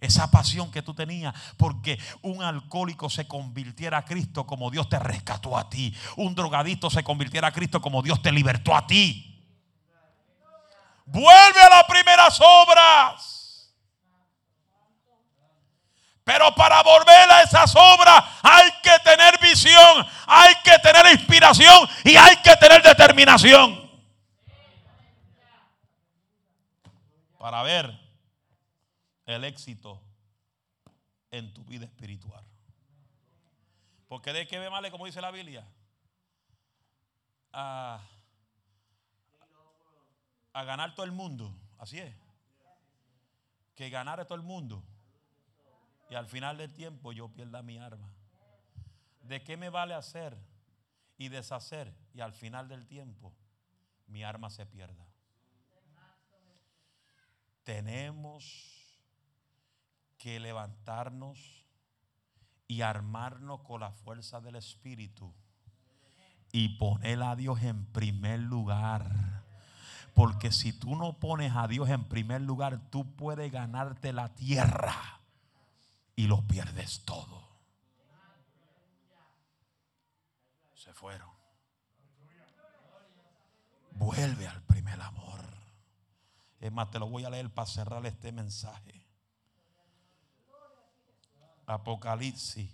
Esa pasión que tú tenías porque un alcohólico se convirtiera a Cristo como Dios te rescató a ti. Un drogadito se convirtiera a Cristo como Dios te libertó a ti. Vuelve a las primeras obras. Pero para volver a esas obras hay que tener visión, hay que tener inspiración y hay que tener determinación. Para ver el éxito en tu vida espiritual. Porque de qué ve mal, como dice la Biblia, a, a ganar todo el mundo. Así es. Que ganar a todo el mundo y al final del tiempo yo pierda mi arma. ¿De qué me vale hacer y deshacer y al final del tiempo mi arma se pierda? Tenemos que levantarnos y armarnos con la fuerza del Espíritu y poner a Dios en primer lugar. Porque si tú no pones a Dios en primer lugar, tú puedes ganarte la tierra y lo pierdes todo. Se fueron. Vuelve al primer amor. Es más, te lo voy a leer para cerrar este mensaje. Apocalipsis,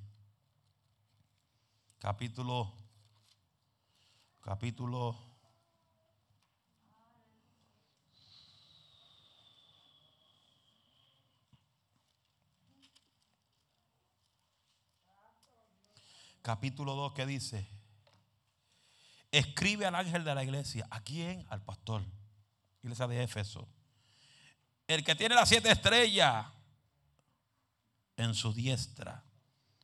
capítulo, capítulo capítulo 2 que dice, escribe al ángel de la iglesia. ¿A quién? Al pastor. Iglesia de Éfeso. El que tiene las siete estrellas en su diestra.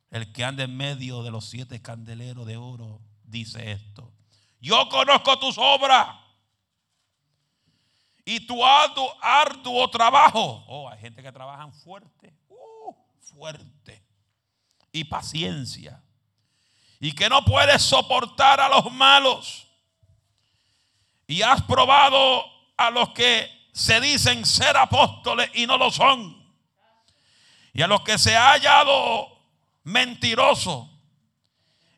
El que anda en medio de los siete candeleros de oro dice esto. Yo conozco tus obras y tu arduo, trabajo. Oh, hay gente que trabaja fuerte, uh, fuerte. Y paciencia y que no puedes soportar a los malos. Y has probado a los que se dicen ser apóstoles y no lo son. Y a los que se ha hallado mentiroso.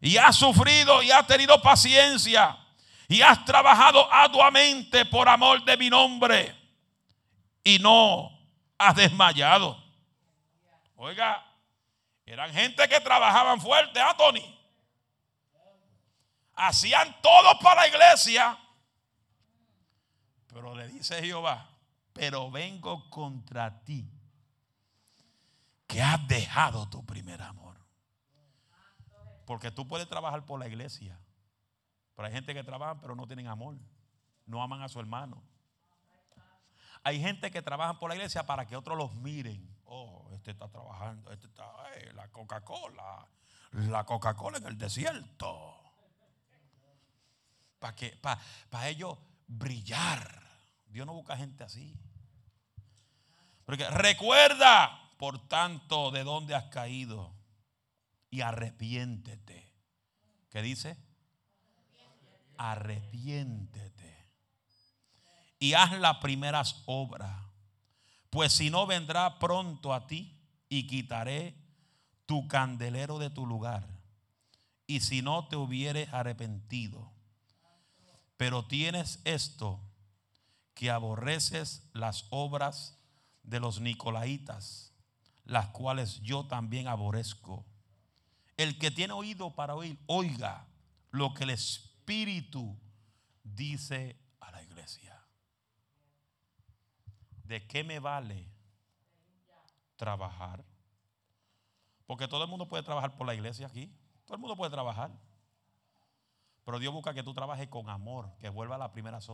Y has sufrido y has tenido paciencia. Y has trabajado arduamente por amor de mi nombre. Y no has desmayado. Oiga, eran gente que trabajaban fuerte, ¿ah, Tony? Hacían todo para la iglesia. Pero le dice Jehová, pero vengo contra ti, que has dejado tu primer amor. Porque tú puedes trabajar por la iglesia, pero hay gente que trabaja pero no tienen amor, no aman a su hermano. Hay gente que trabaja por la iglesia para que otros los miren. Oh, este está trabajando, este está, eh, la Coca-Cola, la Coca-Cola en el desierto para que ellos brillar. Dios no busca gente así. Porque recuerda, por tanto, de dónde has caído y arrepiéntete. ¿Qué dice? Arrepiéntete. Y haz las primeras obras. Pues si no vendrá pronto a ti y quitaré tu candelero de tu lugar. Y si no te hubieres arrepentido pero tienes esto, que aborreces las obras de los nicolaitas, las cuales yo también aborrezco. El que tiene oído para oír, oiga lo que el Espíritu dice a la iglesia. ¿De qué me vale trabajar? Porque todo el mundo puede trabajar por la iglesia aquí. Todo el mundo puede trabajar. Pero Dios busca que tú trabajes con amor, que vuelva a las primeras.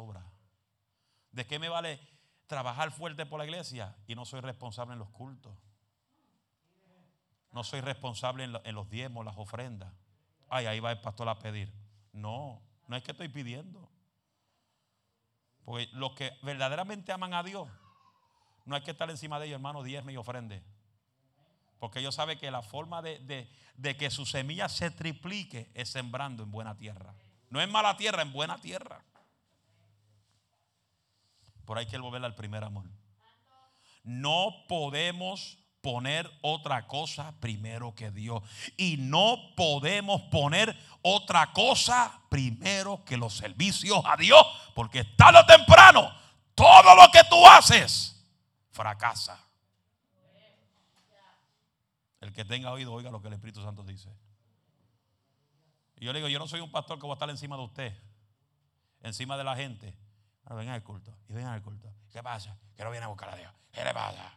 ¿De qué me vale trabajar fuerte por la iglesia y no soy responsable en los cultos? No soy responsable en, los diezmos, las ofrendas. Ay, ahí va el pastor a pedir. No, no es que estoy pidiendo. Porque los que verdaderamente aman a Dios, no hay que estar encima de ellos, hermano, diezme y ofrende. Porque ellos saben que la forma de que su semilla se triplique es sembrando en buena tierra. No es mala tierra, en buena tierra. Por ahí que volver al primer amor. No podemos poner otra cosa primero que Dios. Y no podemos poner otra cosa primero que los servicios a Dios. Porque tarde o temprano, todo lo que tú haces fracasa. El que tenga oído, oiga lo que el Espíritu Santo dice. Y yo le digo, yo no soy un pastor que voy a estar encima de usted, encima de la gente. Vengan al culto, y vengan al culto. ¿Qué pasa? Que no viene a buscar a Dios. ¿Qué le pasa?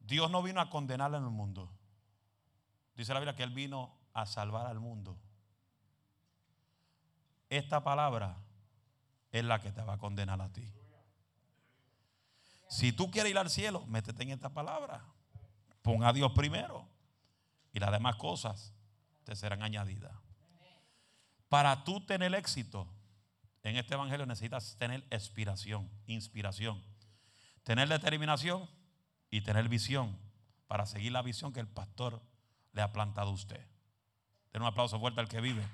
Dios no vino a condenar en el mundo. Dice la Biblia que Él vino a salvar al mundo. Esta palabra es la que te va a condenar a ti. Si tú quieres ir al cielo, métete en esta palabra. Pon a Dios primero. Y las demás cosas te serán añadidas. Para tú tener éxito en este evangelio necesitas tener inspiración, inspiración, tener determinación y tener visión para seguir la visión que el pastor le ha plantado a usted. Den un aplauso fuerte al que vive.